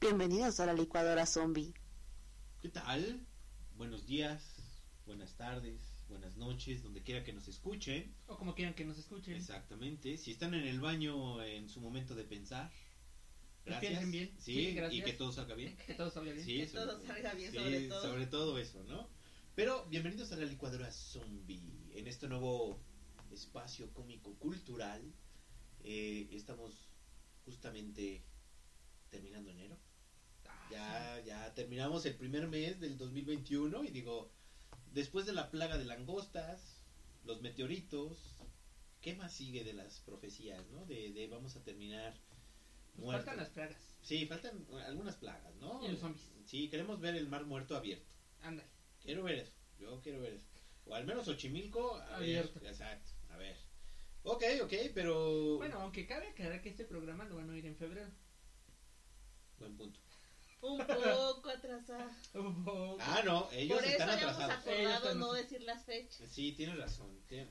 Bienvenidos a la licuadora zombie. ¿Qué tal? Buenos días, buenas tardes, buenas noches, donde quiera que nos escuchen. O como quieran que nos escuchen. Exactamente. Si están en el baño en su momento de pensar, Pues gracias. bien. Sí, Sí, y gracias. que todo salga bien. Que todo salga bien. Sí, Que eso- todo salga bien, sí, sobre todo. sobre todo eso, ¿no? Pero bienvenidos a la licuadora zombie, en este nuevo espacio cómico cultural. Eh, estamos justamente terminando enero. Ah, Ya, ya terminamos el primer mes del 2021 y digo, después de la plaga de langostas, los meteoritos, ¿qué más sigue de las profecías, no? De, de vamos a terminar Faltan las plagas. Sí, faltan algunas plagas, ¿no? Y los zombies. Sí, queremos ver el mar muerto abierto. Ándale. Quiero ver eso. Yo quiero ver eso. O al menos Xochimilco a Abierto. ver. Exacto. A ver. Ok, ok, pero. Bueno, aunque cabe aclarar que este programa lo van a oír en febrero. Buen punto. Un poco atrasada. Ah, no, ellos Por eso están habíamos atrasados. Acordado están- no decir las fechas. Sí, tienes razón. tiene-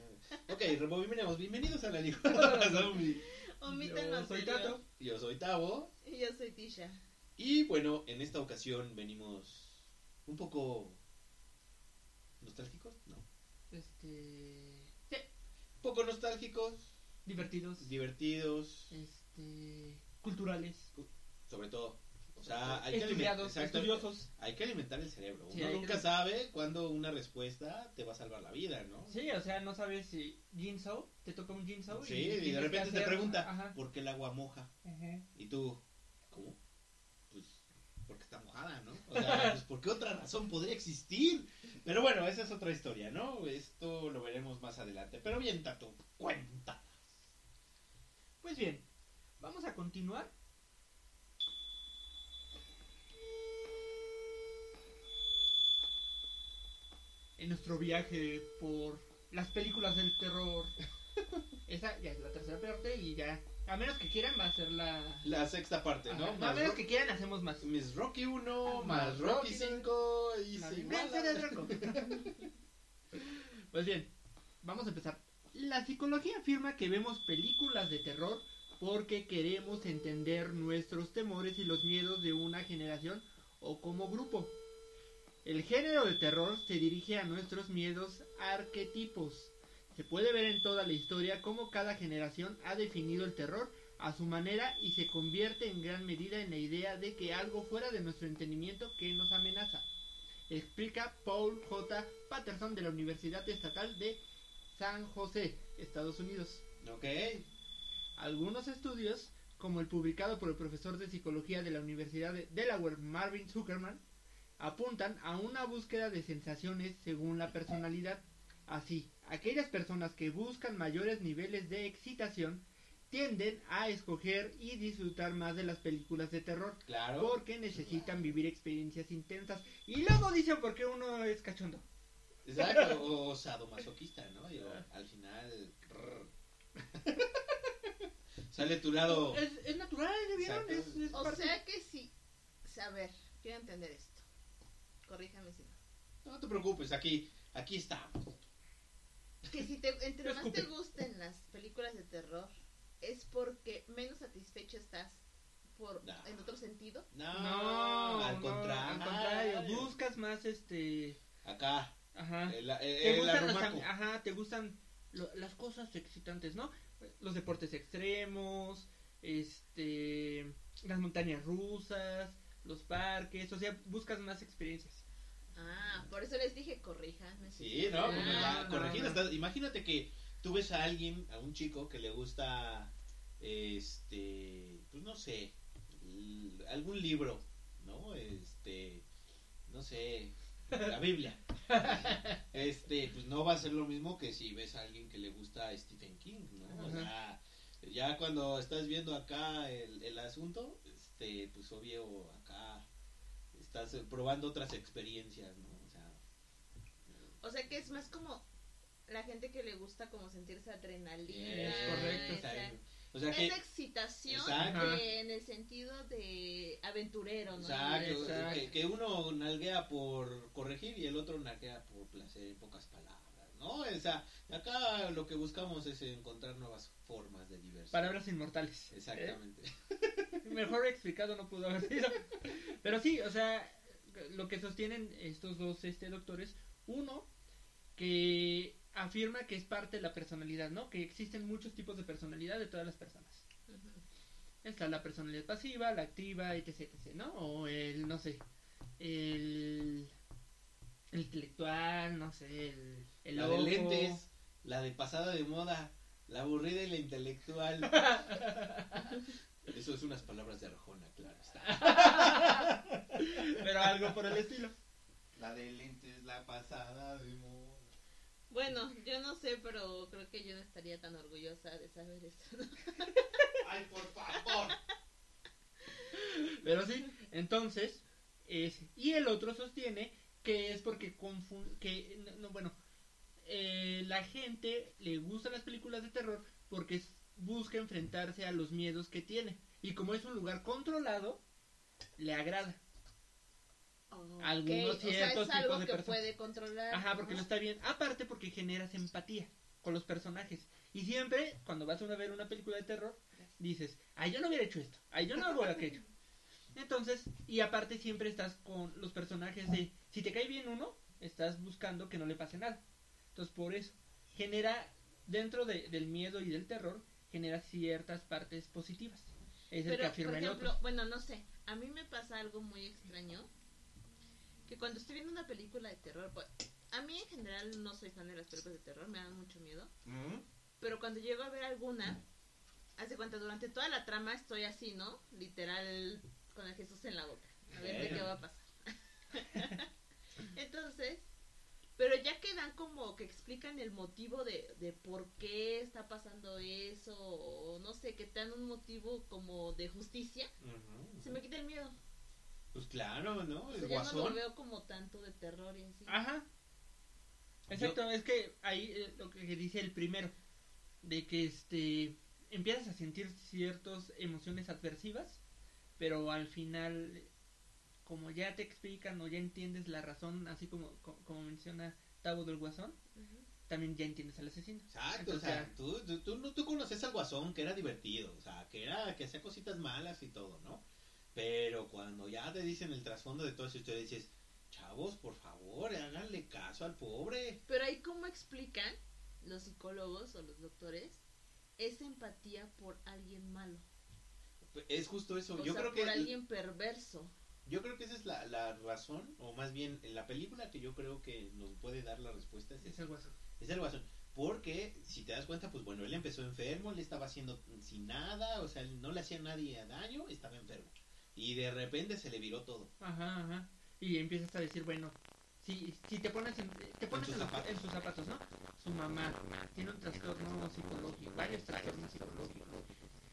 Ok, rebobinemos. Bienvenidos a la licuadora zombie. Yo soy. Tato. Yo soy Tavo. Y yo soy Tisha. Y bueno, en esta ocasión venimos un poco. ¿Nostálgicos? No. Este. Sí, Un poco nostálgicos, divertidos. divertidos, Este. Culturales. sobre todo. O sea, hay que, estudiosos. hay que alimentar el cerebro. Sí, Uno nunca que- sabe cuándo una respuesta te va a salvar la vida, ¿no? Sí, o sea, no sabes si Jinso te toca un Jinso. Sí, y de repente te pregunta, Ajá. ¿por qué el agua moja? Ajá. Y tú, ¿cómo? Pues porque está mojada, ¿no? O sea, pues ¿por qué otra razón podría existir? Pero bueno, esa es otra historia, ¿no? Esto lo veremos más adelante. Pero bien, Tato, cuenta. Pues bien, vamos a continuar. En nuestro viaje por las películas del terror. Esa ya es la tercera parte y ya, a menos que quieran, va a ser la... La sexta parte, ¿no? A menos Ro- que quieran, hacemos más. Miss Rocky 1, Ah, más Rocky Rocky 5 y La venganza de. Draco. Pues bien, vamos a empezar. La psicología afirma que vemos películas de terror porque queremos entender nuestros temores y los miedos de una generación o como grupo. El género de terror se dirige a nuestros miedos arquetipos. Se puede ver en toda la historia cómo cada generación ha definido el terror a su manera y se convierte en gran medida en la idea de que algo fuera de nuestro entendimiento que nos amenaza explica Paul J. Patterson de la Universidad Estatal de San José, Estados Unidos. Ok. Algunos estudios, como el publicado por el profesor de psicología de la Universidad de Delaware, Marvin Zuckerman, apuntan a una búsqueda de sensaciones según la personalidad. Así, aquellas personas que buscan mayores niveles de excitación tienden a escoger y disfrutar más de las películas de terror Claro. porque necesitan vivir experiencias intensas y luego dicen por qué uno es cachondo. Exacto, o sadomasoquista, ¿no? Digo, al final. Sale tu lado. Es, es natural, ¿ya vieron? Exacto. Es, es O parte- sea que sí. A ver, quiero entender esto. Corríjame si no. No te preocupes, aquí, aquí estamos. Que si te, entre más te gusten las películas de terror, es porque menos satisfecho estás por No. en otro sentido. No, no, al no, contrario. al contrario, buscas más este, Acá, ajá. el, el, te gustan los ajá, te gustan lo- las cosas excitantes, ¿no? Los deportes extremos, este, las montañas rusas, los parques, o sea, buscas más experiencias. Ah, por eso les dije corríjanme. Sí, ¿no? Pues Ah, corregida no. Imagínate que tú ves a alguien, a un chico que le gusta, este, pues no sé, algún libro, ¿no? Este, no sé, la Biblia. Este, pues no va a ser lo mismo que si ves a alguien que le gusta Stephen King, ¿no? O sea, ya cuando estás viendo acá el, el asunto, este, pues obvio acá estás eh, probando otras experiencias, ¿no? O sea, O sea que es más como la gente que le gusta como sentirse adrenalina. Es correcto. esa- O sea que... Esa excitación de- en el sentido de aventurero, ¿no? Exacto, Exacto. Que, que uno nalguea por corregir y el otro nalguea por placer, en pocas palabras, ¿no? O sea, acá lo que buscamos es encontrar nuevas formas de diversión. Palabras inmortales. ¿eh? Exactamente. Mejor explicado no pudo haber sido. Pero sí, o sea, lo que sostienen estos dos este, doctores, uno, que afirma que es parte de la personalidad, ¿no? Que existen muchos tipos de personalidad de todas las personas. Está la personalidad pasiva, la activa, etc, etc, ¿no? O el, no sé, el, el intelectual, no sé, el, el la de loco. lentes, la de pasada de moda, la aburrida y la intelectual. Eso es unas palabras de Arjona, claro está. Pero algo por el estilo. La de lentes, la pasada de moda. Bueno, yo no sé, pero creo que yo no estaría tan orgullosa de saber eso. Ay, por favor. Pero sí, entonces, es, y el otro sostiene que es porque confun que, no, no, bueno, eh, la gente le gustan las películas de terror porque es- busca enfrentarse a los miedos que tiene. Y como es un lugar controlado, le agrada. Algunos o sea, ciertos es algo tipos de que personas. puede controlar. Ajá, porque ¿no? lo está bien. Aparte porque generas empatía con los personajes. Y siempre, cuando vas a ver una película de terror, dices, ay, yo no hubiera hecho esto, ay, yo no hubiera hecho. Entonces, y aparte siempre estás con los personajes de, si te cae bien uno, estás buscando que no le pase nada. Entonces, por eso, genera, dentro de- del miedo y del terror, genera ciertas partes positivas. Es el que Pero, por afirma el ejemplo, otro. bueno, no sé, a mí me pasa algo muy extraño, que cuando estoy viendo una película de terror, pues, a mí en general no soy fan de las películas de terror, me dan mucho miedo, pero cuando llego a ver alguna, hace cuenta, durante toda la trama estoy así, ¿no? Literal, con el Jesús en la boca, a ver de qué va a pasar. Entonces, pero ya que dan como que explican el motivo de, de por qué está pasando eso, o no sé, que te dan un motivo como de justicia, se me quita el miedo. Pues claro, ¿no? O El sea, ya no lo veo como tanto de terror y así. Ajá. Exacto, es que ahí eh, lo que dice el primero, de que este empiezas a sentir ciertas emociones adversivas, pero al final, como ya te explican o ya entiendes la razón, así como, co- como, menciona Tavo del Guasón, también ya entiendes al asesino. Exacto, o Entonces, sea, tú, tú, tú, no- tú conoces al guasón que era divertido, o sea, que era que hacía cositas malas y todo, ¿no? Pero cuando ya te dicen el trasfondo de todo eso, tú dices, chavos, por favor, háganle caso al pobre. Pero ahí cómo explican los psicólogos o los doctores esa empatía por alguien malo. Es justo eso, O yo sea, creo por que alguien perverso. Yo creo que esa es la, la razón, o más bien en la película que yo creo que nos puede dar la respuesta es, Es el Guasón. es el guasón. Porque si te das cuenta, pues bueno, él empezó enfermo, él estaba haciendo sin nada, o sea, no le hacía nadie daño, estaba enfermo. Y de repente se le viró todo. Ajá, ajá. Y empiezas a decir, bueno, si, si te pones, en, te pones sus en, zapatos. en sus zapatos, ¿no? Su mamá tiene un trastorno psicológico, varios trastornos psicológicos.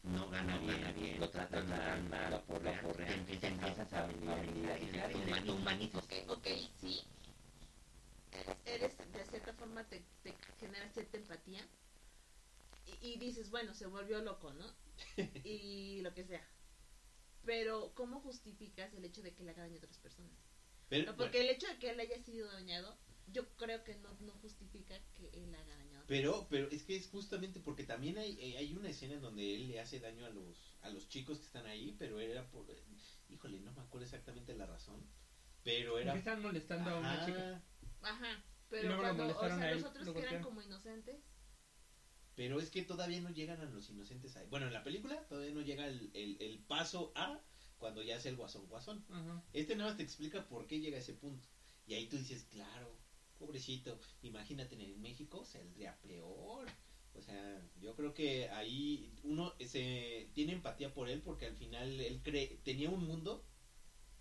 No gana bien, lo tratan mal, mal, lo porrean, te, te empiezas a solidarizar y te humanizas. Ok, ok, sí. Eres, de cierta forma, te, te genera cierta empatía. Y, y dices, bueno, se volvió loco, ¿no? y lo que sea. Pero, ¿cómo justificas el hecho de que le haga daño a otras personas? Pero, No, porque el hecho de que él haya sido dañado, yo creo que no, no justifica que él haga daño Pero, pero es que es justamente porque también hay, eh, hay una escena en donde él le hace daño a los, a los chicos que están ahí, pero era por, híjole, no me acuerdo exactamente la razón, pero era... Están molestando a una Ajá, chica. Ajá, pero cuando, o sea, los otros lo que eran como inocentes, Pero es que todavía no llegan a los inocentes ahí. Bueno, en la película todavía no llega el, el, el paso A cuando ya es el guasón guasón. Ajá. Este nada más te explica por qué llega a ese punto. Y ahí tú dices, claro, pobrecito, imagínate en México saldría peor. O sea, yo creo que ahí uno se tiene empatía por él porque al final él cree, tenía un mundo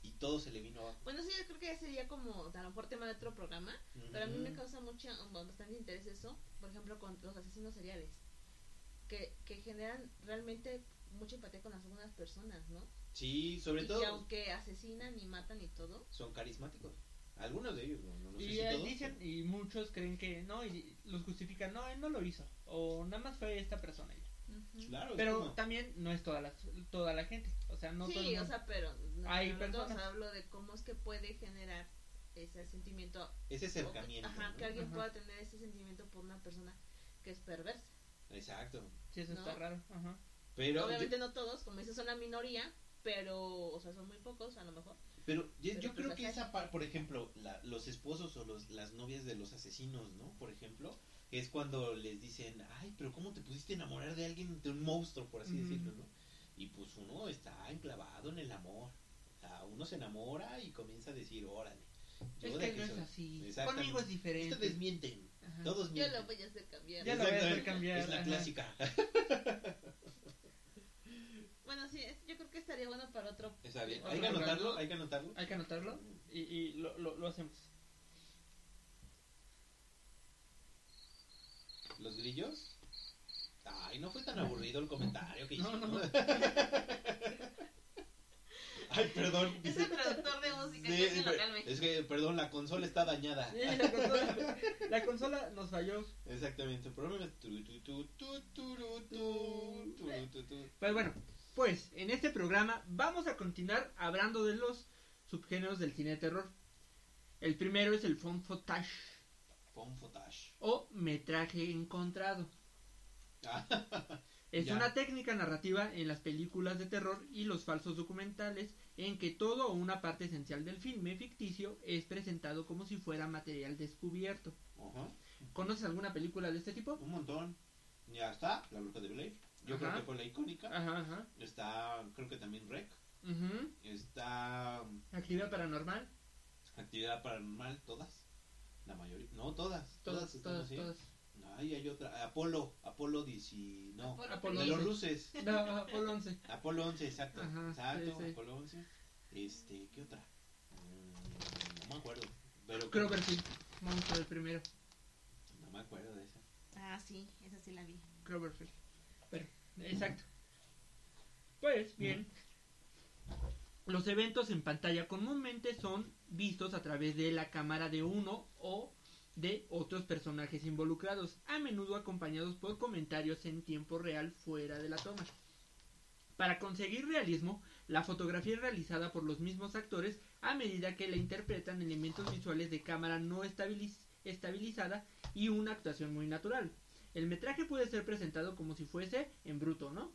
y todo se le vino abajo. bueno, sí, yo creo que ya sería como, a lo mejor tema de otro programa, pero a mí me causa mucha, bastante interés eso, por ejemplo, con los asesinos seriales, que, que generan realmente mucha empatía con las algunas personas, ¿no? Sí, sobre y todo que aunque asesinan y matan y todo, son carismáticos. Algunos de ellos, no, no, no sé Y si todos. dicen, y muchos creen que no, y los justifican, no, él no lo hizo. O nada más fue esta persona. y- Ujú. Claro, Pero como- también no es toda la, toda la gente. O sea, no todo el sí, o mundo. sea, pero no, Hay no personas. hablo de cómo es que puede generar ese sentimiento. ese o que- acercamiento. Ajá, ¿no? que alguien Ajá. pueda tener ese sentimiento por una persona que es perversa. Exacto. Sí, eso está raro. Ajá. Pero, Obviamente no todos, como dices, son la minoría, pero, o sea, son muy pocos a lo mejor. Pero yo, Pero yo pues creo que esa parte, por ejemplo, la- los esposos o los, las novias de los asesinos, ¿no? Por ejemplo, es cuando les dicen, ay, pero ¿cómo te pudiste enamorar de alguien, de un monstruo, por así decirlo, ¿no? Y pues uno está enclavado en el amor. O sea, uno se enamora y comienza a decir, órale. yo Es de que aquí no es soy". así. Exactamente. Conmigo es diferente. Ustedes mienten, Ajá. todos Yo mienten. lo voy a hacer cambiar. Ya lo voy a hacer cambiar, Es la ajá. clásica. Bueno, sí, es- yo que estaría bueno para otro. Está bien. Otro Hay que programa. anotarlo, hay que anotarlo. Hay que anotarlo y, y lo, lo, lo hacemos. ¿Los grillos? Ay, no fue tan aburrido el comentario que No, hicimos. no. Ay, perdón. Es el productor de música, Sí, que es que, perdón, la consola está dañada. Sí, la, consola, la consola nos falló. Exactamente, el problema es... Pues bueno, pues en este programa vamos a continuar hablando de los subgéneros del cine de terror. El primero es el fond footage o metraje encontrado. Es Ya. una técnica narrativa en las películas de terror y los falsos documentales en que todo o una parte esencial del filme ficticio es presentado como si fuera material descubierto. ¿Conoces alguna película de este tipo? un montón. Ya está, La Bruja de Blair. Yo creo que fue la icónica. Ajá, ajá. Está, creo que también Rec. Está Actividad paranormal. Actividad Paranormal, todas. La mayoría. No, todas. Todas, Todas, todas. Ay, hay otra. Apolo. Apolo 10. No. Apolo Apolo de los 11. ruses. No, Apolo 11. Apolo 11, exacto. Ajá, exacto, sí, sí. Apolo 11. Este, ¿qué otra? Mm, no me acuerdo. Pero Cloverfield. Vamos a ver primero. No me acuerdo de esa. Ah, sí, esa sí la vi. Cloverfield. Exacto. Pues bien, los eventos en pantalla comúnmente son vistos a través de la cámara de uno o de otros personajes involucrados, a menudo acompañados por comentarios en tiempo real fuera de la toma. Para conseguir realismo, la fotografía es realizada por los mismos actores a medida que la interpretan elementos visuales de cámara no estabiliz- estabilizada y una actuación muy natural. El metraje puede ser presentado como si fuese en bruto, ¿no?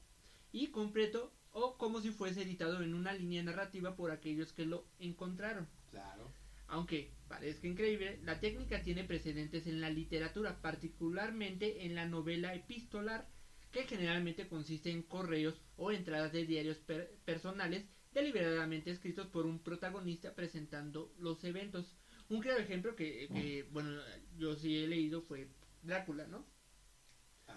Y completo o como si fuese editado en una línea narrativa por aquellos que lo encontraron. Claro. Aunque parezca increíble, la técnica tiene precedentes en la literatura, particularmente en la novela epistolar, que generalmente consiste en correos o entradas de diarios per- personales deliberadamente escritos por un protagonista presentando los eventos. Un claro ejemplo que, que, bueno, yo sí he leído fue Drácula, ¿no?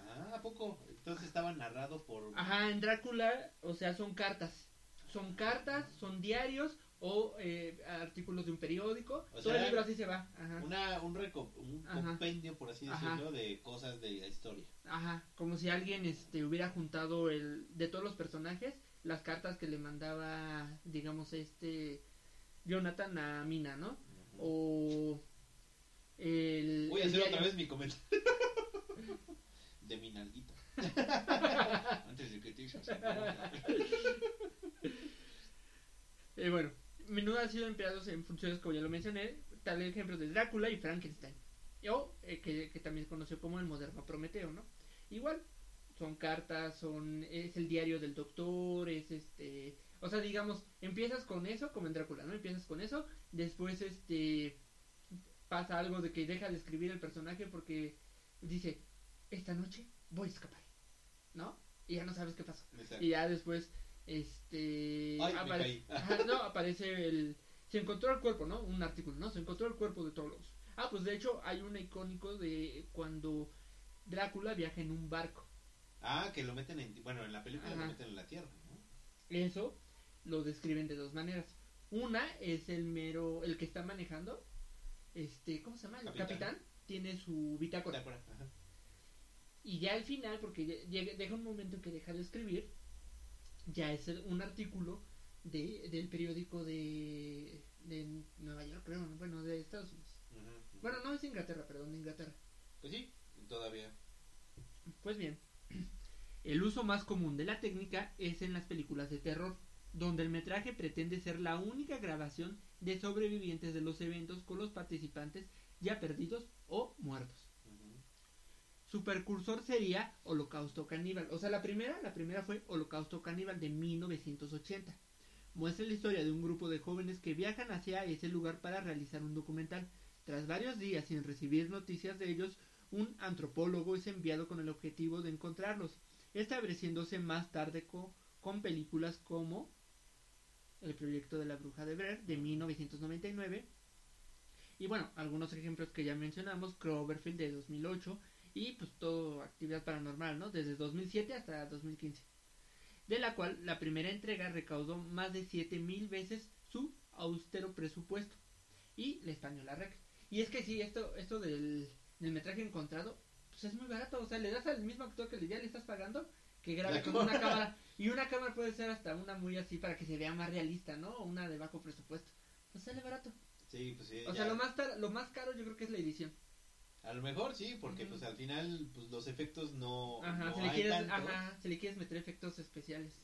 Ah, ¿a poco? Entonces estaba narrado por. Ajá, en Drácula, o sea, son cartas. Son cartas, son diarios o eh, artículos de un periódico. O Todo sea, el libro así se va. Ajá. Una, un, reco- un Ajá. compendio, por así Ajá. decirlo, de cosas de la historia. Ajá, como si alguien este hubiera juntado el de todos los personajes las cartas que le mandaba, digamos, este Jonathan a Mina, ¿no? O el Voy a el hacer otra vez mi comentario. de mi nalguita. Antes de que te digas. Eh, bueno, menudo han sido empleados en funciones como ya lo mencioné, tal ejemplo de Drácula y Frankenstein. O eh, que, que también se conoció como el moderno Prometeo, ¿no? Igual, son cartas, son es el diario del doctor, es este, o sea, digamos, empiezas con eso como en Drácula, ¿no? Empiezas con eso, después este pasa algo de que deja de escribir el personaje porque dice, esta noche voy a escapar, ¿no? Y ya no sabes qué pasó. Exacto. Y ya después, este. Ay, me apare- caí. Ajá, no, aparece el. Se encontró el cuerpo, ¿no? Un artículo, ¿no? Se encontró el cuerpo de todos. Ah, pues de hecho hay un icónico de cuando Drácula viaja en un barco. Ah, que lo meten en. Bueno, en la película Ajá. lo meten en la tierra, ¿no? Eso lo describen de dos maneras. Una es el mero. El que está manejando. Este, ¿cómo se llama? El Capitán. capitán. Tiene su ¿Te bitácora. Y ya al final, porque lle- llega, deja un momento en que deja de escribir, ya es un artículo de, del periódico de, de Nueva York, creo, ¿no? bueno, de Estados Unidos. Bueno, no es Inglaterra, perdón, de Inglaterra. Pues sí, todavía. Pues bien, El uso más común de la técnica es en las películas de terror, donde el metraje pretende ser la única grabación de sobrevivientes de los eventos con los participantes ya perdidos o muertos. Su precursor sería Holocausto Caníbal. O sea, la primera, la primera fue Holocausto Caníbal de 1980. Muestra la historia de un grupo de jóvenes que viajan hacia ese lugar para realizar un documental. Tras varios días sin recibir noticias de ellos, un antropólogo es enviado con el objetivo de encontrarlos, estableciéndose más tarde co- con películas como El proyecto de la bruja de Blair de 1999 y bueno, algunos ejemplos que ya mencionamos, Cloverfield de 2008 y pues todo actividad paranormal, ¿no? Desde 2007 hasta 2015. De la cual la primera entrega recaudó más de 7000 veces su austero presupuesto y la española Rec. Y es que sí, esto esto del, del metraje encontrado pues es muy barato, o sea, le das al mismo actor que ya le estás pagando que grabe con una cámara. y una cámara puede ser hasta una muy así para que se vea más realista, ¿no? O una de bajo presupuesto. Pues sale barato. Sí, pues sí. O ya. sea, lo más, tar- lo más caro yo creo que es la edición. A lo mejor sí, porque pues al final pues los efectos no, Ajá, no si, le hay quieres, tantos. ajá, si le quieres meter efectos especiales.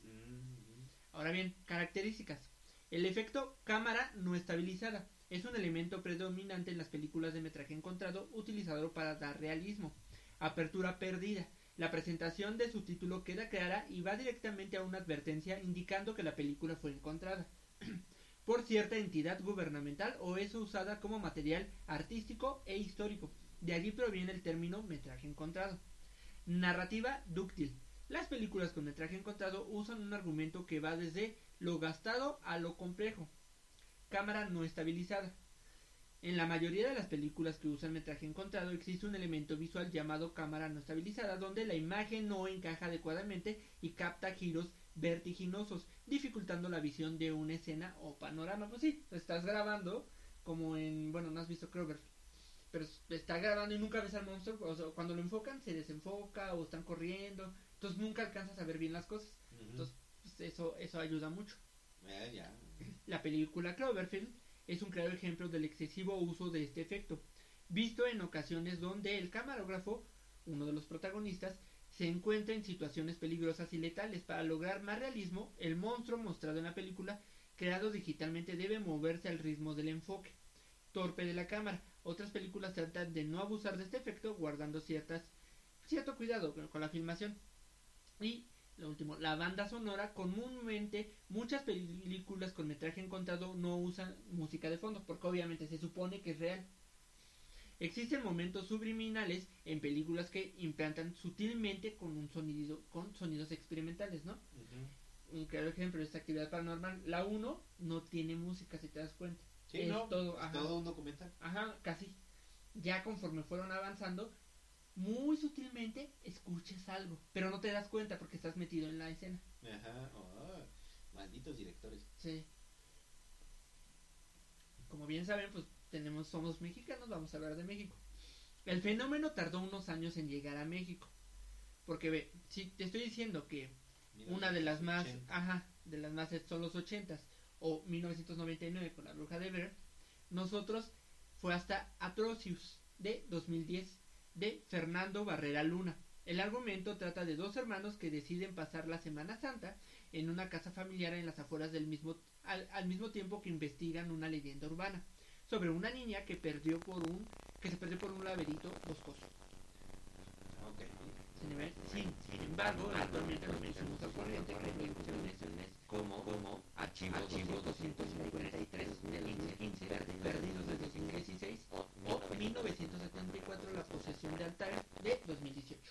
Ahora bien, características. El efecto cámara no estabilizada es un elemento predominante en las películas de metraje encontrado utilizado para dar realismo. Apertura perdida. La presentación de su título queda clara y va directamente a una advertencia indicando que la película fue encontrada por cierta entidad gubernamental o es usada como material artístico e histórico. De allí proviene el término metraje encontrado. Narrativa dúctil. Las películas con metraje encontrado usan un argumento que va desde lo gastado a lo complejo. Cámara no estabilizada. En la mayoría de las películas que usan metraje encontrado existe un elemento visual llamado cámara no estabilizada donde la imagen no encaja adecuadamente y capta giros vertiginosos, dificultando la visión de una escena o panorama. Pues sí, estás grabando como en, bueno, no has visto Cloverfield, pero está grabando y nunca ves al monstruo, o sea, cuando lo enfocan se desenfoca o están corriendo, entonces nunca alcanzas a ver bien las cosas. Entonces, pues eso eso ayuda mucho. Ya, ya. La película Cloverfield es un claro ejemplo del excesivo uso de este efecto, visto en ocasiones donde el camarógrafo, uno de los protagonistas, se encuentra en situaciones peligrosas y letales. Para lograr más realismo, el monstruo mostrado en la película, creado digitalmente, debe moverse al ritmo del enfoque torpe de la cámara. Otras películas tratan de no abusar de este efecto, guardando ciertas cierto cuidado con, con la filmación. Y lo último, la banda sonora, comúnmente muchas películas con metraje encontrado no usan música de fondo, porque obviamente se supone que es real. Existen momentos subliminales en películas que implantan sutilmente con un sonido, con sonidos experimentales, ¿no? Un claro ejemplo de esta actividad paranormal, la 1 no tiene música, si te das cuenta. Sí, no, todo, ajá. todo un documental. Ajá, casi. Ya conforme fueron avanzando, muy sutilmente escuchas algo, pero no te das cuenta porque estás metido en la escena. Ajá. oh, malditos directores. Sí. Como bien saben, pues tenemos, somos mexicanos, vamos a hablar de México. El fenómeno tardó unos años en llegar a México. Porque ve, si te estoy diciendo que una de las más, 1980. ajá, de las más son los 80 o 1999 con la bruja de Ver, nosotros fue hasta Atrocious de 2010 de Fernando Barrera Luna. El argumento trata de dos hermanos que deciden pasar la Semana Santa en una casa familiar en las afueras del mismo al, al mismo tiempo que investigan una leyenda urbana sobre una niña que perdió por un que se perdió por un laberinto boscoso. Sin, embar- sin- sin embargo, actualmente al corriente con producciones como, como archivo, archivo 253 del 2015, perdidos de 2016 o o 1974 La posesión de Altair de 2018.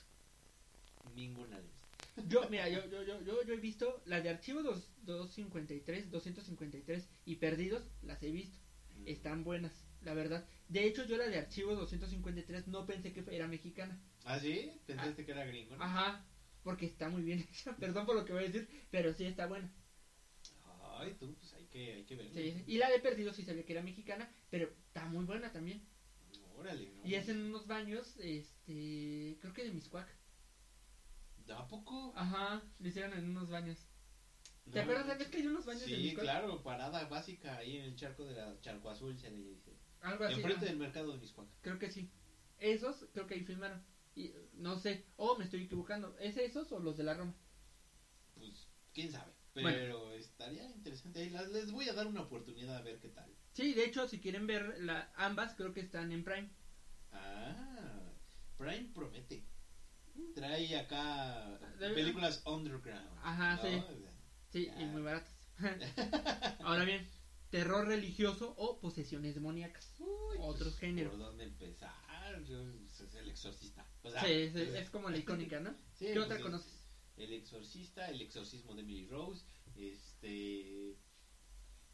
Ninguna de esas. Yo, mira, yo, yo, yo, yo, yo he visto la de archivo dos- 253, 253 y Perdidos, las he visto. Mm. Están buenas, la verdad. De hecho, yo la de archivo 253 no pensé que era mexicana. ¿Ah, sí? ¿Pensaste que era gringo? no? Ajá, porque está muy bien hecha. Perdón por lo que voy a decir, pero sí está buena. Ay, tú, pues hay que, hay que. Sí, sí. Y la de Perdidos sí sabía que era mexicana, pero está muy buena también. Órale, ¿no? Y es en unos baños, este, creo que de Miscuac. ¿A poco? Ajá, lo hicieron en unos baños. ¿Te No, acuerdas? ¿Sabes que hay unos baños de Sí, Miscuac? claro, parada básica ahí en el charco de la Charco Azul se le dice. Algo así. Enfrente del mercado de Miscuac. Creo que sí. Esos, creo que ahí filmaron. Y, no sé, o me estoy equivocando, ¿es esos o los de la Roma? Pues, quién sabe. Bueno. Pero estaría interesante. Les voy a dar una oportunidad a ver qué tal. Sí, de hecho, si quieren ver la, ambas, creo que están en Prime. Ah, Prime promete. Trae acá películas underground. Ajá, ¿no? sí. Sí, y muy baratas. Ahora bien, terror religioso o posesiones demoníacas. Uy, pues, géneros. ¿Por dónde empezar? Yo- pues, es el exorcista. O sea, Sí, es, es como la icónica, ¿no? sí, ¿Qué pues, otra es conoces? El exorcista, el exorcismo de Emily Rose, este...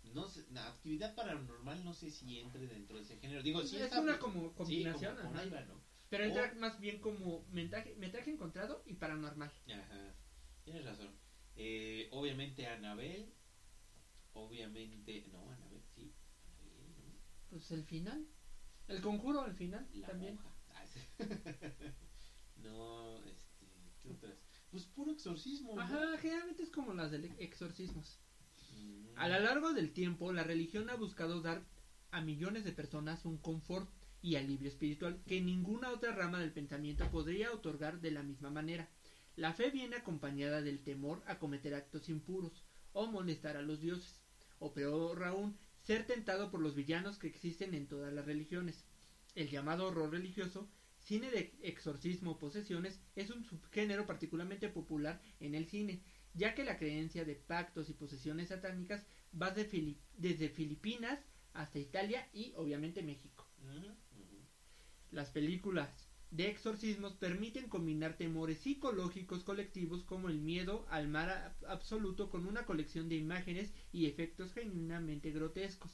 No sé, la actividad paranormal no sé si entre dentro de ese género. Digo, sí es está, una como sí, combinación, como ajá. algo, ¿no? pero o- entra más bien como metraje, metraje encontrado y paranormal. Ajá, tienes razón. Eh, obviamente Anabel, obviamente, no, Anabel, sí, Anabel, ¿no? Pues el final. El conjuro al final La también. monja. Sí. no, este, ¿qué otras? Pues puro exorcismo. ¿no? Ajá, generalmente es como las de exorcismos. Mm. A lo largo del tiempo, la religión ha buscado dar a millones de personas un confort y alivio espiritual que ninguna otra rama del pensamiento podría otorgar de la misma manera. La fe viene acompañada del temor a cometer actos impuros o molestar a los dioses, o peor aún, ser tentado por los villanos que existen en todas las religiones. El llamado horror religioso, cine de exorcismo o posesiones, es un subgénero particularmente popular en el cine, ya que la creencia de pactos y posesiones satánicas va de desde Filipinas hasta Italia y obviamente México. Las películas de exorcismos permiten combinar temores psicológicos colectivos como el miedo al mal a- absoluto con una colección de imágenes y efectos genuinamente grotescos.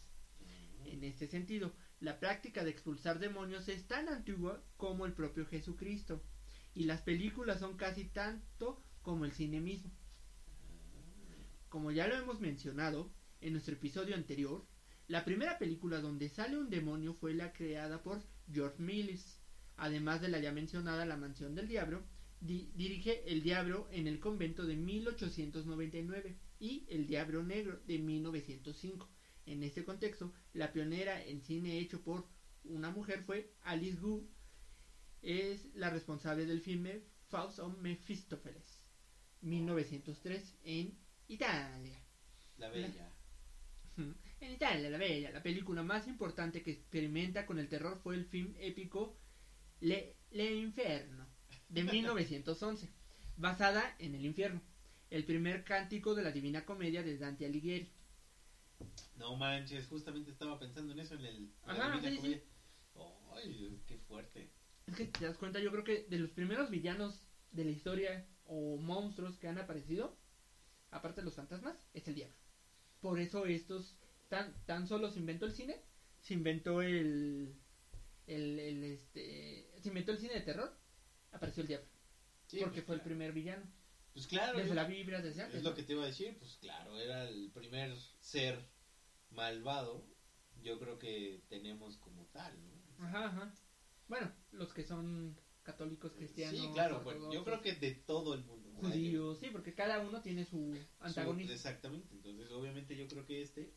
En este sentido, la práctica de expulsar demonios es tan antigua como el propio Jesucristo, y las películas son casi tanto como el cine mismo. Como ya lo hemos mencionado en nuestro episodio anterior, la primera película donde sale un demonio fue la creada por George Millis. Además de la ya mencionada La Mansión del Diablo, di- dirige El Diablo en el convento de 1899 y El Diablo Negro de 1905. En este contexto, la pionera en cine hecho por una mujer fue Alice Gu. Es la responsable del filme Faust of Mephistopheles, 1903 en Italia. La bella. En Italia, la bella, la película más importante que experimenta con el terror fue el film épico Le, Le Inferno de 1911, basada en el infierno, el primer cántico de la Divina Comedia de Dante Alighieri. No manches, justamente estaba pensando en eso en el. Ajá, sí. Ay, qué fuerte. Es que te das cuenta, yo creo que de los primeros villanos de la historia o monstruos que han aparecido, aparte de los fantasmas, es el diablo. Por eso estos, tan, tan solo se inventó el cine, se inventó el, el, el, este, se inventó el cine de terror, apareció el diablo. Sí, porque pues, fue el primer villano. Pues claro, Desde la Biblia, desde antes. es lo que te iba a decir. Pues claro, era el primer ser malvado. Yo creo que tenemos como tal, ¿no? Ajá, ajá. Bueno, los que son católicos, cristianos, Sí, claro, bueno, yo creo que de todo el mundo. judíos, sí, porque cada uno tiene su su- antagonista. Exactamente, entonces obviamente yo creo que este,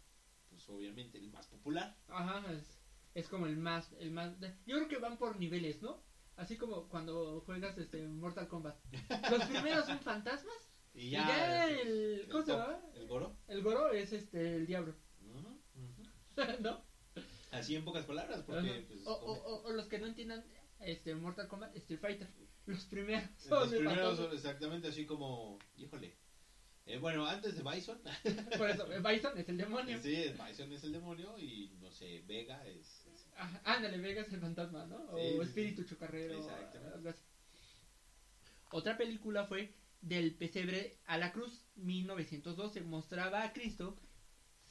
pues obviamente el más popular. Ajá, es, es como el más, el más, de- yo creo que van por niveles, ¿no? Así como cuando juegas este Mortal Kombat. Los primeros son fantasmas Y y ya, ya el, el, el ¿cómo se top, llama? el goro. El Goro es este el diablo. ¿no? Así en pocas palabras, porque pues, o, o, o- los que no entiendan este Mortal Kombat, Street Fighter. Los primeros los son de primeros son exactamente así como, híjole. Eh, bueno, antes de Bison, Por eso, eh, Bison es el demonio. sí, Bison es el demonio y no sé, Vega es- Ajá, ándale, Vega es el fantasma, ¿no? O Sí, sí, sí. espíritu chocarrero. Exactamente. Otra película fue Del pesebre a la cruz, 1912. Mostraba a Cristo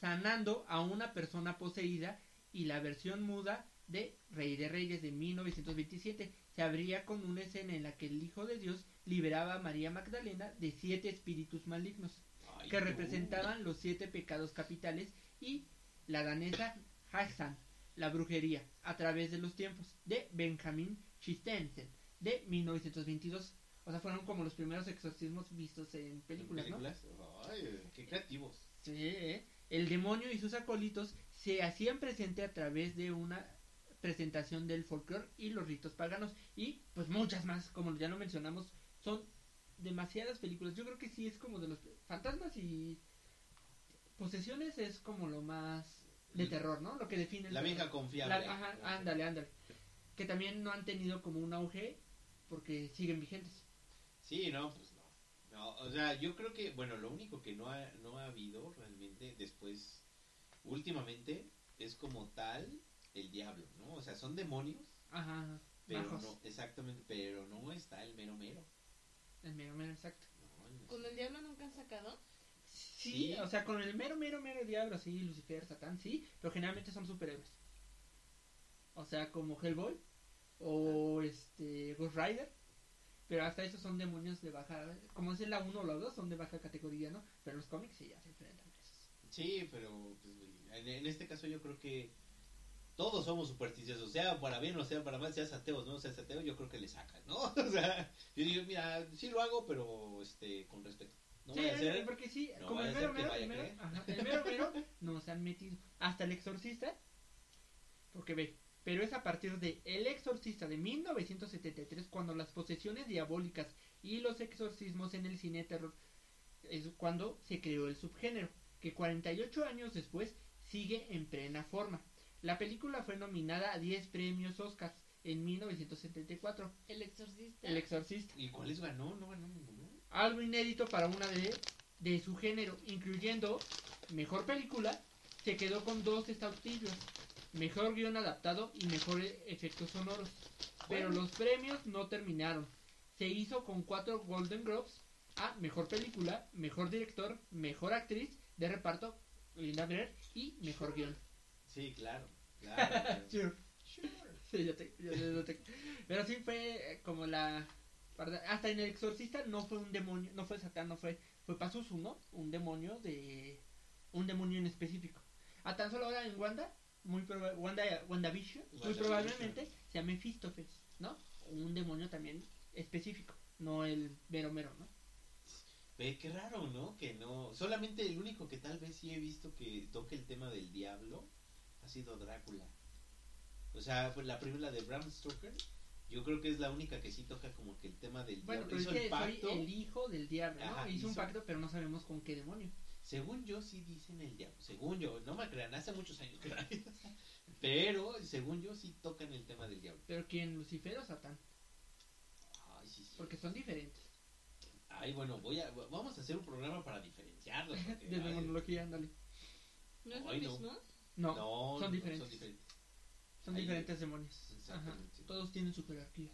sanando a una persona poseída y la versión muda de Rey de Reyes de 1927 se abría con una escena en la que el Hijo de Dios liberaba a María Magdalena de siete espíritus malignos ay, que no. representaban los siete pecados capitales y la danesa Hassan, la brujería, a través de los tiempos, de Benjamin Chistensen, de 1922. O sea, fueron como los primeros exorcismos vistos en películas, ¿no? películas. Ay, qué creativos. Sí, ¿eh? el demonio y sus acólitos se hacían presente a través de una presentación del folclore y los ritos paganos y pues muchas más, como ya lo mencionamos, son demasiadas películas. Yo creo que sí es como de los fantasmas y posesiones es como lo más de terror, ¿no? Lo que define el La vieja confiable. La- ajá, ándale, ándale. Que también no han tenido como un auge porque siguen vigentes. Sí, no, pues no. No, o sea, yo creo que, bueno, lo único que no ha, no ha habido realmente después, últimamente, es como tal el diablo, ¿no? O sea, son demonios, Ajá, ajá. pero Bajos. no, exactamente, pero no está el mero mero. El mero mero, exacto. ¿no? ¿Con el diablo nunca han sacado? Sí, Sí. o sea, con el mero, mero, mero diablo, sí, Lucifer, Satán, sí, pero generalmente son superhéroes. O sea, como Hellboy o este Ghost Rider, pero hasta esos son demonios de baja, como es la 1 o la 2, son de baja categoría, ¿no? Pero los cómics sí ya se enfrentan a esos. Sí, pero pues, en, en este caso yo creo que todos somos supersticiosos, sea para bien o sea para mal, seas ateo, no seas ateo, yo creo que le sacan, ¿no? O sea, yo digo, mira, sí lo hago, pero este con respeto. No sí, voy a hacer porque sí, no como el mero, mero, el mero, ajá, el mero, mero nos han metido. Hasta el exorcista, porque ve, pero es a partir de El Exorcista de 1973 cuando las posesiones diabólicas y los exorcismos en el cine terror es cuando se creó el subgénero, que 48 años después sigue en plena forma. La película fue nominada a 10 premios Oscars en 1974, El exorcista. El Exorcista ¿Y cuáles ganó? No ganó ninguno. Algo inédito para una de, de su género, incluyendo mejor película, se quedó con dos estatuillos, mejor guion adaptado y mejor e- efectos sonoros. Pero los premios no terminaron. Se hizo con cuatro Golden Globes a mejor película, mejor director, mejor actriz de reparto, Linda Blair, y mejor guion. Sí, claro. claro. Sure. Sí, te- te- Pero sí fue como la. Hasta en el exorcista no fue un demonio, no fue Satán, no fue. Fue Pazuzu, ¿no? Un demonio de. Un demonio en específico. A tan solo ahora en Wanda, muy proba- Wanda, WandaVision, muy WandaVision. probablemente sea Mephistófeles, ¿no? Un demonio también específico, no el mero mero, ¿no? Ve, qué raro, ¿no? Que no. Solamente el único que tal vez sí he visto que toque el tema del diablo ha sido Drácula. O sea, pues la primera de Bram Stoker, yo creo que es la única que sí toca como que el tema del Bueno, diablo. pero es Hizo que el pacto. soy el hijo del diablo, ¿no? Ajá, hizo un pacto, pero no sabemos con qué demonio. Según yo sí dicen el diablo. Según yo, no me crean, hace muchos años que. Pero según yo sí tocan el tema del diablo. Pero ¿quién? ¿Lucifer o Satán? Ay, sí, sí. Porque son diferentes. Ay, bueno, voy a, vamos a hacer un programa para diferenciarlos. porque, De demonología, ándale. ¿No es lo mismo? No, no, son no, diferentes. son diferentes. Son Ahí- diferentes demonios. Ajá. Todos tienen su jerarquía.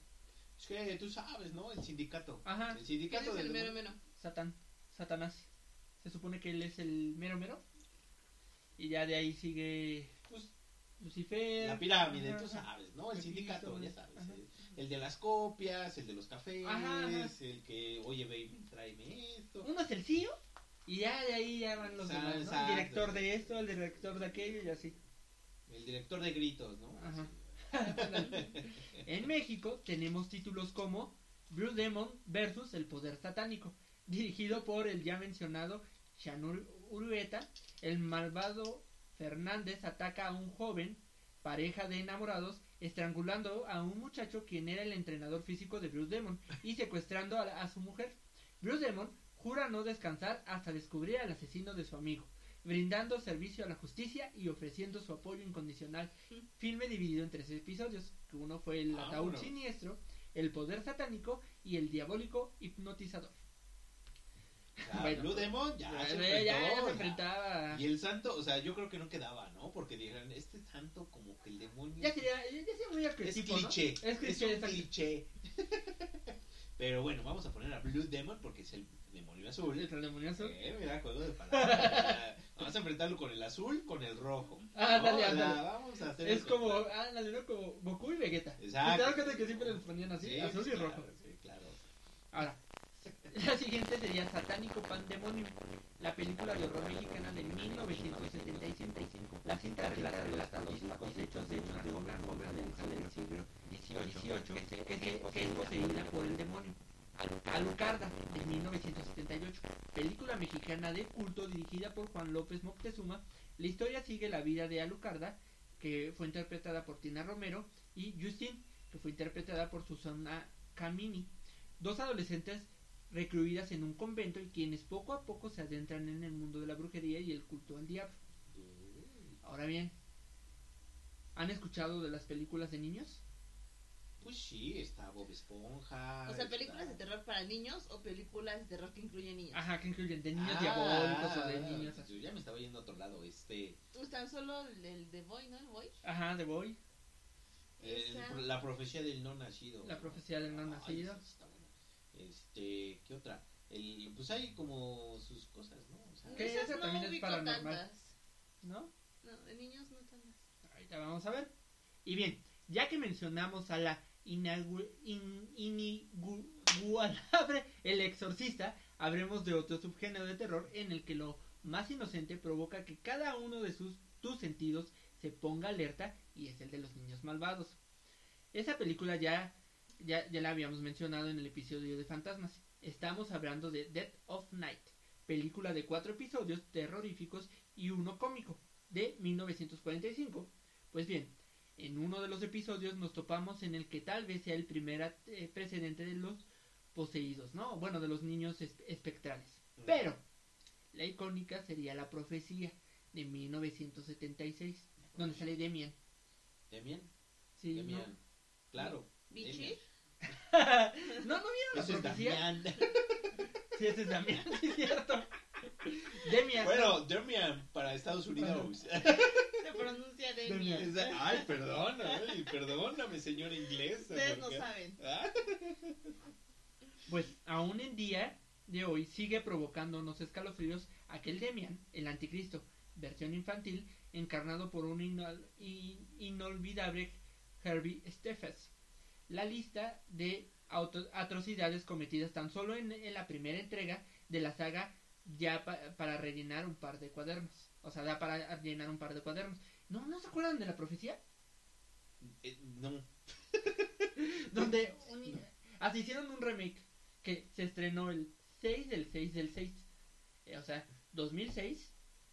Es que tú sabes, ¿no? El sindicato. Ajá. El ¿Quién sindicato es el mero mero? Satán, Satanás. Se supone que él es el mero mero. Y ya de ahí sigue Pues, Lucifer. la pirámide, ajá, tú sabes, ¿no? El sindicato, ya sabes. El, el de las copias, el de los cafés, Ajá, ajá. el que, oye, baby, tráeme esto. Uno es el CEO. Y ya de ahí ya van los demás. El director de esto, el director de aquello y así. El director de gritos, ¿no? Ajá. En México tenemos títulos como Blue Demon versus El Poder Satánico, dirigido por el ya mencionado Shanur Urueta. El malvado Fernández ataca a un joven, pareja de enamorados, estrangulando a un muchacho quien era el entrenador físico de Blue Demon y secuestrando a, a su mujer. Blue Demon jura no descansar hasta descubrir al asesino de su amigo, brindando servicio a la justicia y ofreciendo su apoyo incondicional. Filme dividido en tres episodios, que uno fue el Ah, ataúd bueno. siniestro, el poder satánico y el diabólico hipnotizador. Ya, Bueno, Blue Demon ya, ya, se ya- ya enfrentó, se ya. enfrentaba. Y el santo, o sea, yo creo que no quedaba, ¿no? Porque dijeron, este santo como que el demonio... Ya sería, ya sería muy es arquetipo, ¿no? cliché, Es es, cliché, un exacto. cliché. Pero bueno, vamos a poner a Blue Demon porque es el demonio azul. El demonio azul. Eh, mira, juego de palabras. Vamos a enfrentarlo con el azul, con el rojo. Ah, dale, O sea, ándale. Vamos a hacer Es el como, ándale, ¿no? Como Goku y Vegeta. Exacto. ¿Te das cuenta que siempre les ponían así? Sí, azul y claro, rojo. Sí, claro. Ahora, la siguiente sería Satánico Pandemonium, la película de horror mexicana de 1975. La cinta relata los históricos hechos de una joven joven del siglo XVIII que es poseída por el demonio. Alucarda, de 1978, película mexicana de culto dirigida por Juan López Moctezuma. La historia sigue la vida de Alucarda, que fue interpretada por Tina Romero, y Justine, que fue interpretada por Susana Camini, dos adolescentes recluidas en un convento y quienes poco a poco se adentran en el mundo de la brujería y el culto al diablo. Ahora bien, ¿han escuchado de las películas de niños? Pues sí, está Bob Esponja. O sea, está- películas de terror para niños o películas de terror que incluyen niños. Ajá, que incluyen de niños Ah, diabólicos o de niños Yo así. ya me estaba yendo a otro lado. Este. Están solo el, el de Boy, ¿no? El Boy. Ajá, de Boy, el- la profecía del no nacido. la profecía del no nacido. está. Este, ¿qué otra? El, pues hay como sus cosas, ¿no? O sea, esa no también es paranormal. tantas. ¿No? No, de niños no tantas. Ahorita vamos a ver. Y bien, ya que mencionamos a la inigualable El Exorcista, habremos de otro subgénero de terror en el que lo más inocente provoca que cada uno de sus tus sentidos se ponga alerta y es el de los niños malvados. Esa película ya, ya, ya la habíamos mencionado en el episodio de Fantasmas. Estamos hablando de Dead of Night, película de cuatro episodios terroríficos y uno cómico, de 1945. Pues bien, en uno de los episodios nos topamos en el que tal vez sea el primer eh, precedente de los poseídos, ¿no? Bueno, de los niños es- espectrales. Pero la icónica sería la profecía de 1976, donde sale Demian. Demian. Sí, ¿no? Demian. Claro. ¿Bichi? No, no vieron la Ese es profecía. Damián. Sí, ese es Damián, sí, es cierto. Demian. Bueno, Demian para Estados Unidos. Se pronuncia Demian. Ay, perdona, ay, perdóname, señora inglesa. Ustedes no saben. Ah, Pues aún en día de hoy sigue provocando unos escalofríos aquel Demian, el anticristo, versión infantil, encarnado por un inol- in- inolvidable Herbie Stephens. La lista de atrocidades cometidas tan solo en, en la primera entrega de la saga ya pa- para rellenar un par de cuadernos. O sea, da para rellenar un par de cuadernos. ¿No, ¿no se acuerdan de la profecía? eh, no. donde un- hasta hicieron un remake que se estrenó el 6 del 6 del 6 Eh, o sea 2006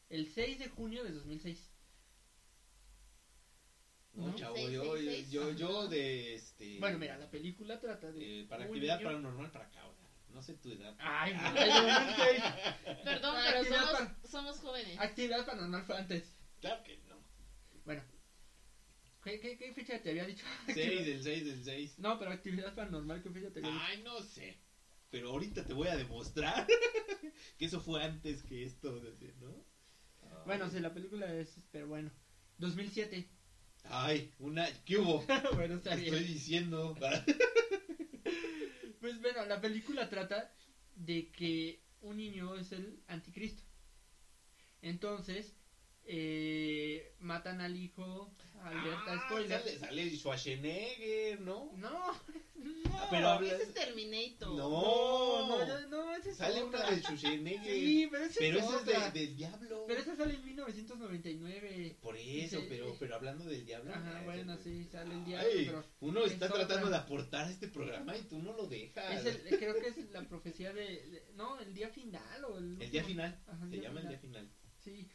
el 6 de junio de 2006 No, ¿No? chavo, Seis, yo, seis, seis. yo, yo de este. bueno mira la película trata de eh, para actividad niño- paranormal para acá, ahora. No sé tu edad. ay güey, de 2006. Perdón, pero actividad somos, para- somos jóvenes. actividad paranormal fue antes Claro que no. bueno ¿qué, qué, qué fecha te había dicho 6 del 6 del 6. no pero actividad paranormal qué fecha te había dicho Ay, no sé. Pero ahorita te voy a demostrar que eso fue antes que esto, ¿no? bueno sí la película es pero bueno 2007 Ay, una. ¿Qué hubo? bueno está Te bien estoy diciendo. Pues bueno, la película trata de que un niño es el anticristo. Entonces, eh, matan al hijo, alerta Ah, spoiler. Sale, sale Schwarzenegger, ¿no? No, no. Ah, pero habla- Ese es Terminator. No. no, no, no, esa es Sale otra. una de Schwarzenegger. Sí, pero esa pero es es otra. de- del diablo. Pero esa sale en 1999. Por eso, Sí. pero, pero hablando del diablo. Ajá, ay, bueno, pues, sí, sale el ay, diablo, pero Uno es está otra. tratando de aportar a este programa y tú no lo dejas. Es el, creo que es la profecía de, de- No, el día final o el. El día final. Ajá, el Se día llama el final. día final. Sí.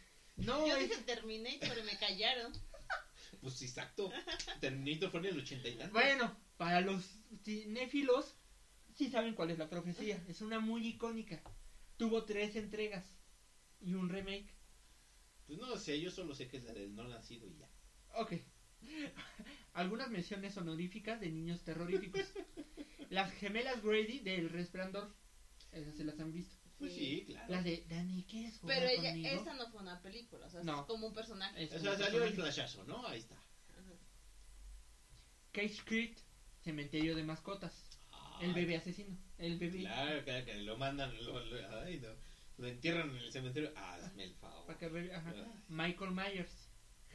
No, Yo dije Terminator y me callaron. Pues exacto. Terminator fue en el ochenta y tantos. Bueno, para los cinéfilos, sí saben cuál es la profecía. Es una muy icónica. Tuvo tres entregas y un remake. Pues no sé, yo solo sé que es la del no nacido y ya. Ok. Algunas menciones honoríficas de niños terroríficos. Las gemelas Grady del Resplandor. Esas se las han visto. Pues sí, claro. Las de Dani, ¿quieres jugar Pero ella, conmigo? esa no fue una película, o sea, No. es como un personaje. Es O sea, salió el flashazo, ¿no? Ahí está. Ajá. Cage Creek, cementerio de mascotas. El Ay, bebé asesino. El bebé. Claro, claro, que lo mandan, lo, lo- ay, no, lo entierran en el cementerio. Ah, dame el favor. Para que bebé- ajá. Michael Myers.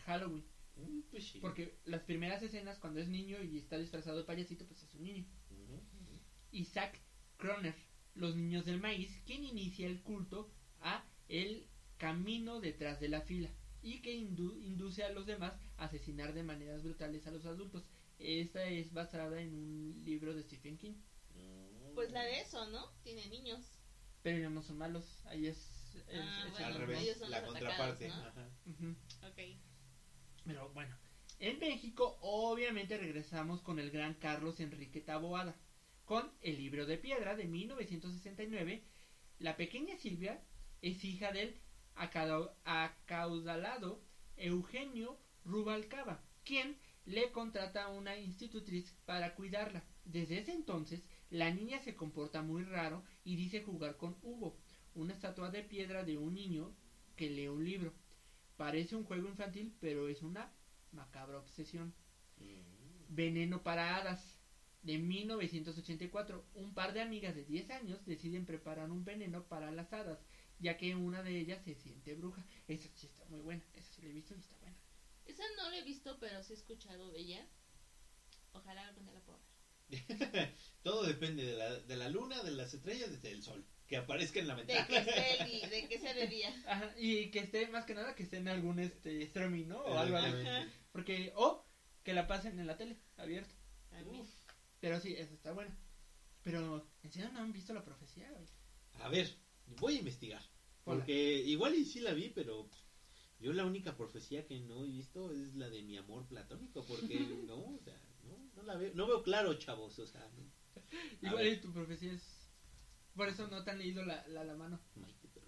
Halloween. mm, Pues sí. Porque las primeras escenas, cuando es niño y está disfrazado de payasito, pues es un niño. Ujú, ujú. Isaac Kroner, los niños del maíz, quien inicia el culto a el camino detrás de la fila y que indu- induce a los demás a asesinar de maneras brutales a los adultos. Esta es basada en un libro de Stephen King. Mm. Pues la de eso, ¿no? Tiene niños. Pero ellos no son malos, ahí es... es- Ah, es bueno, Al revés, ellos son la contraparte. atacados. Pero bueno, En México, obviamente regresamos con el gran Carlos Enrique Taboada, con El libro de piedra de 1969. La pequeña Silvia es hija del acaudalado Eugenio Rubalcaba, quien le contrata a una institutriz para cuidarla. Desde ese entonces, la niña se comporta muy raro y dice jugar con Hugo, una estatua de piedra de un niño que lee un libro. Parece un juego infantil, pero es una macabra obsesión. Veneno para hadas de 1984. Un par de amigas de 10 años deciden preparar un veneno para las hadas, ya que una de ellas se siente bruja. Esa sí está muy buena, esa sí la he visto y está buena. Esa no la he visto, pero sí he escuchado de ella. Ojalá algún día la pueda ver. Todo depende de la, de la luna, de las estrellas, desde el sol. Que aparezca en la De ventana. que, esté el di- de que sea de día. Ajá, y que esté, más que nada, que esté en algún este streaming, ¿no? O algo así. Porque, o que la pasen en la tele, abierta. También. Pero sí, esa está buena. Pero, ¿en serio no han visto la profecía? güey? A ver, voy a investigar. Hola. Porque igual y sí la vi, pero yo la única profecía que no he visto es la de mi amor platónico. Porque no, o sea, no, no la veo. No veo claro, chavos. O sea, no. Igual y tu profecía es... Por eso no te han leído la, la, la mano. Maite, pero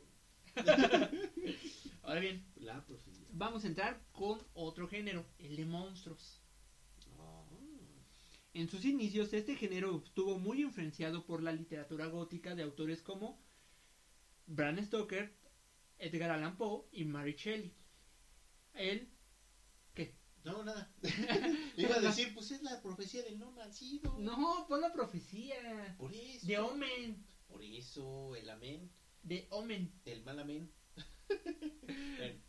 Ahora bien, la profecía. vamos a entrar con otro género, el de monstruos. En sus inicios, este género estuvo muy influenciado por la literatura gótica de autores como Bram Stoker, Edgar Allan Poe y Mary Shelley. Él, ¿qué? No, nada. Iba a decir, pues es la profecía del no nacido. No, pon la profecía. Por eso. De Omen. Por eso, el amén, De Omen. el mal amén.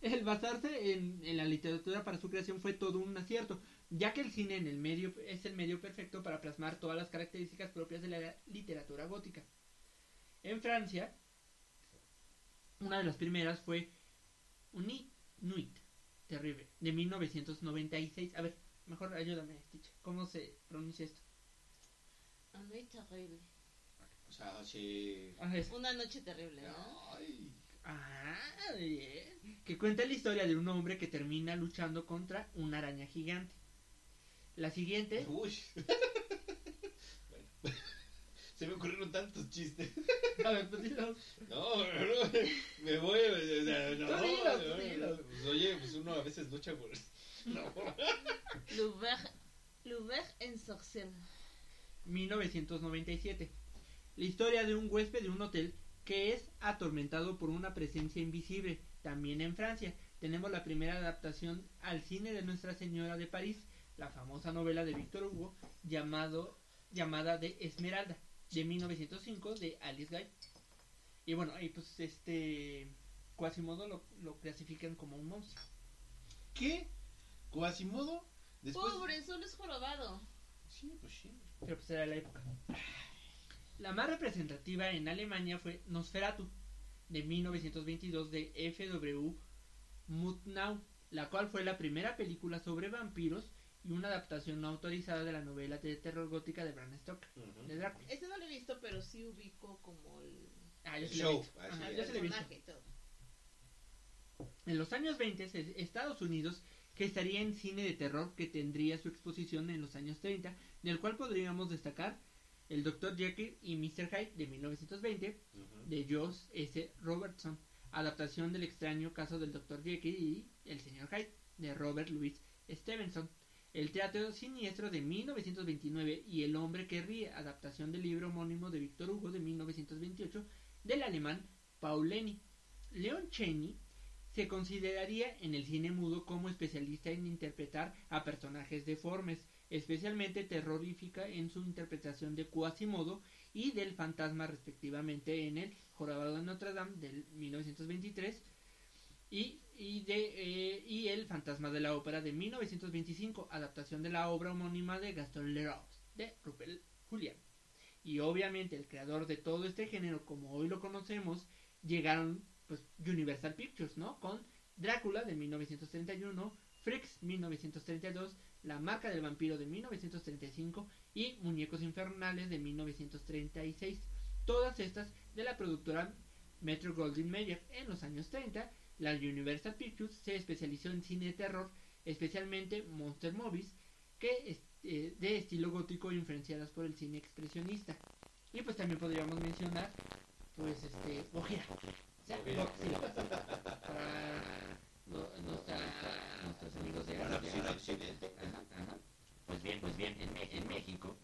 El basarse en, en la literatura para su creación fue todo un acierto, ya que el cine en el medio es el medio perfecto para plasmar todas las características propias de la literatura gótica. En Francia, una de las primeras fue Unit, Nuit, terrible, de 1996. A ver, mejor ayúdame, Stitch. ¿Cómo se pronuncia esto? Una noche terrible. o sea, se... Ah, Una noche terrible, ¿no? Ay, Ah, bien. Que cuenta la historia de un hombre que termina luchando contra una araña gigante. La siguiente. Uy. bueno. Se me ocurrieron tantos chistes. A ver, pues dilo. No, no, no, me voy. o sea, no, Tú dilo, tú no, dilo. pues, oye, pues uno a veces lucha por. No. L'Auberge en Sorcel. 1997. La historia de un huésped de un hotel que es atormentado por una presencia invisible. También en Francia tenemos la primera adaptación al cine de Nuestra Señora de París, la famosa novela de Víctor Hugo llamado, llamada de Esmeralda, de 1905 de Alice Guy. Y bueno, ahí pues este Quasimodo lo, lo clasifican como un monstruo. ¿Qué? Quasimodo. Después. Pobre, solo es jorobado. Sí, pues sí. Pero pues era la época. La más representativa en Alemania fue Nosferatu, de 1922 de F.W. Mutnau, la cual fue la primera película sobre vampiros y una adaptación no autorizada de la novela de terror gótica de Bram Stoker, de Drácula. Este no lo he visto, pero sí ubico como el, Ah, yo El show, visto. Ajá, yo visto. personaje y todo. En los años 20, se- Estados Unidos que estaría en cine de terror que tendría su exposición en los años 30, del cual podríamos destacar El Dr. Jekyll y Mr. Hyde de 1920, Ujú. de Josh S. Robertson, adaptación del extraño caso del Dr. Jekyll y el Sr. Hyde, de Robert Louis Stevenson. El Teatro Siniestro de 1929 y El Hombre que Ríe, adaptación del libro homónimo de Víctor Hugo de 1928 del alemán Paul Leni. Leon Cheney se consideraría en el cine mudo como especialista en interpretar a personajes deformes, especialmente terrorífica en su interpretación de Quasimodo y del fantasma respectivamente en el Jorobado de Notre Dame del 1923 eh, y el fantasma de la ópera de 1925, adaptación de la obra homónima de Gaston Leroux de Rupert Julián. Y obviamente el creador de todo este género, como hoy lo conocemos, llegaron pues Universal Pictures, ¿no? Con Drácula de 1931, Freaks 1932, La marca del vampiro de 1935 y Muñecos infernales de 1936. Todas estas de la productora Metro Goldwyn Mayer. En los años 30, la Universal Pictures se especializó en cine de terror especialmente Monster Movies, que es eh, de estilo gótico influenciadas por el cine expresionista. Y pues también podríamos mencionar, pues, este, Gojira. O sea. Para No- nuestra- nuestros amigos de ajá. Pues bien, pues bien, en, en México,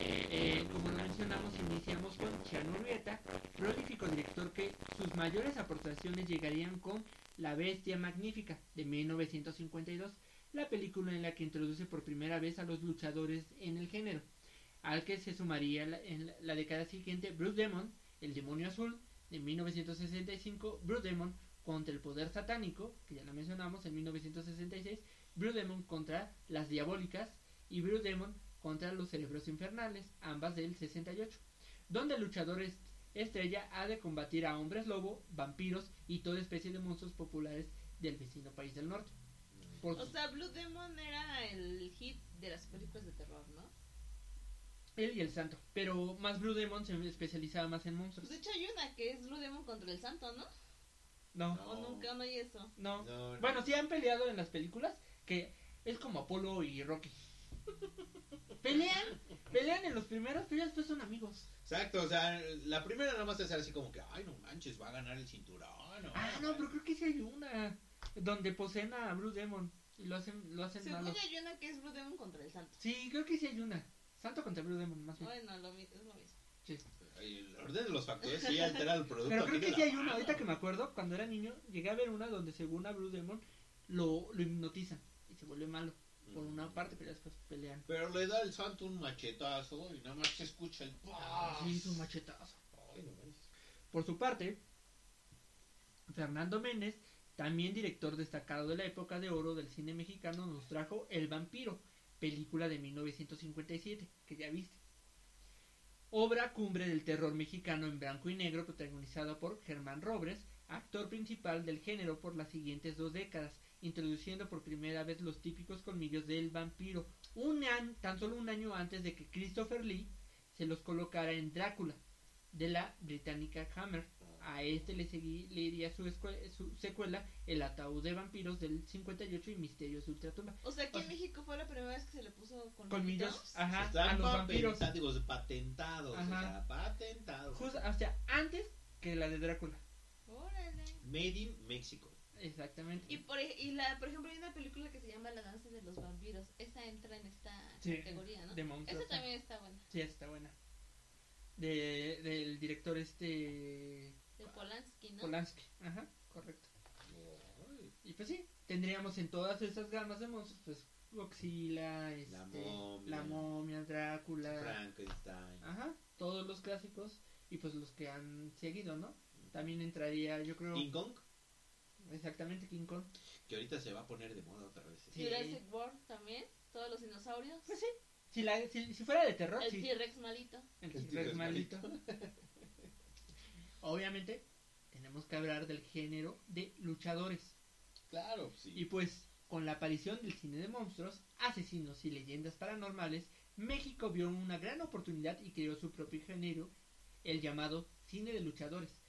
Eh, eh, como lo mencionamos, iniciamos con Chiano Urbieta, prolífico director que sus mayores aportaciones llegarían con La Bestia Magnífica de 1952, la película en la que introduce por primera vez a los luchadores en el género, al que se sumaría en la, década siguiente Bruce Demon, El Demonio Azul, de 1965, Bruce Demon contra el Poder Satánico, que ya la mencionamos, en 1966, Bruce Demon contra Las Diabólicas y Bruce Demon contra los cerebros infernales, ambas del 68, donde el luchador est- estrella ha de combatir a hombres lobo, vampiros y toda especie de monstruos populares del vecino país del norte. Por O sea, Blue Demon era el hit de las películas de terror, ¿no? él y el santo, pero más Blue Demon se especializaba más en monstruos. Pues de hecho hay una que es Blue Demon contra el santo, ¿no? No, No. O nunca no hay eso. no. No, no. Bueno, sí han peleado en las películas, que es como Apolo y Rocky. Pelean, pelean en los primeros, pero ya después son amigos. Exacto, o sea, la primera nada más es así como que, ay, no manches, va a ganar el cinturón. ¿no? Ah, no, pero creo que sí hay una donde poseen a Blue Demon y lo hacen, lo hacen Según hay una que es Blue Demon contra el santo. Sí, creo que sí hay una. Santo contra Blue Demon, más bien. Bueno, lo, es lo mismo. Sí. El orden de los factores sí altera el producto. Pero creo que sí hay una, ahorita que me acuerdo, cuando era niño, llegué a ver una donde según a Blue Demon lo, lo hipnotizan y se vuelve malo por una parte, pero después pelean. Pero le da el santo un machetazo y nada más se escucha el ¡pah! Sí, es un machetazo. Ay, no manches. Por su parte, Fernando Méndez, también director destacado de la época de oro del cine mexicano, nos trajo El vampiro, película de 1957, que ya viste. Obra cumbre del terror mexicano en blanco y negro, protagonizada por Germán Robles, actor principal del género por las siguientes dos décadas, introduciendo por primera vez los típicos colmillos del vampiro, un an- tan solo un año antes de que Christopher Lee se los colocara en Drácula, de la británica Hammer. A este le, seguí, le iría su, su secuela, El ataúd de vampiros del 58 y Misterios de Ultratumba. O sea, aquí en. México fue la primera vez que se le puso con Colmillos, ajá, a Están los vampiros. patentados, digo, patentados, o Ajá. sea, patentados. Justo, o sea, antes que la de Drácula. Órale. Made in Mexico. Exactamente. Y por, y la, por ejemplo, hay una película que se llama La danza de los vampiros. Esa entra en esta Sí, categoría, ¿no? de monstruos, Esa también está buena. Sí, está buena. De, del director este De Polanski, ¿no? Polanski. Ajá, correcto. Y pues sí, tendríamos en todas esas gamas de monstruos, pues Godzilla, este, La momia. la momia, Drácula, Frankenstein. ajá, todos los clásicos y pues los que han seguido, ¿no? También entraría, yo creo, King Kong, exactamente King Kong. que ahorita se va a poner de moda otra vez. Sí. Jurassic World también. Todos los dinosaurios. Pues sí, si, la, si, si fuera de terror, El sí. T-Rex malito. El El T-Rex T-Rex malito. Obviamente, tenemos que hablar del género de luchadores. Claro, sí. Y pues, con la aparición del cine de monstruos, asesinos y leyendas paranormales, México vio una gran oportunidad y creó su propio género, el llamado cine de luchadores,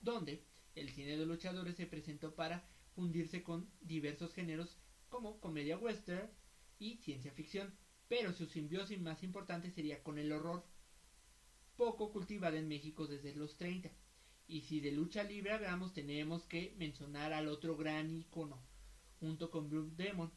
donde el cine de luchadores se presentó para fundirse con diversos géneros como comedia western y ciencia ficción, pero su simbiosis más importante sería con el horror, poco cultivada en México desde los 30. Y si de lucha libre hablamos, tenemos que mencionar al otro gran icono, junto con Blue Demon,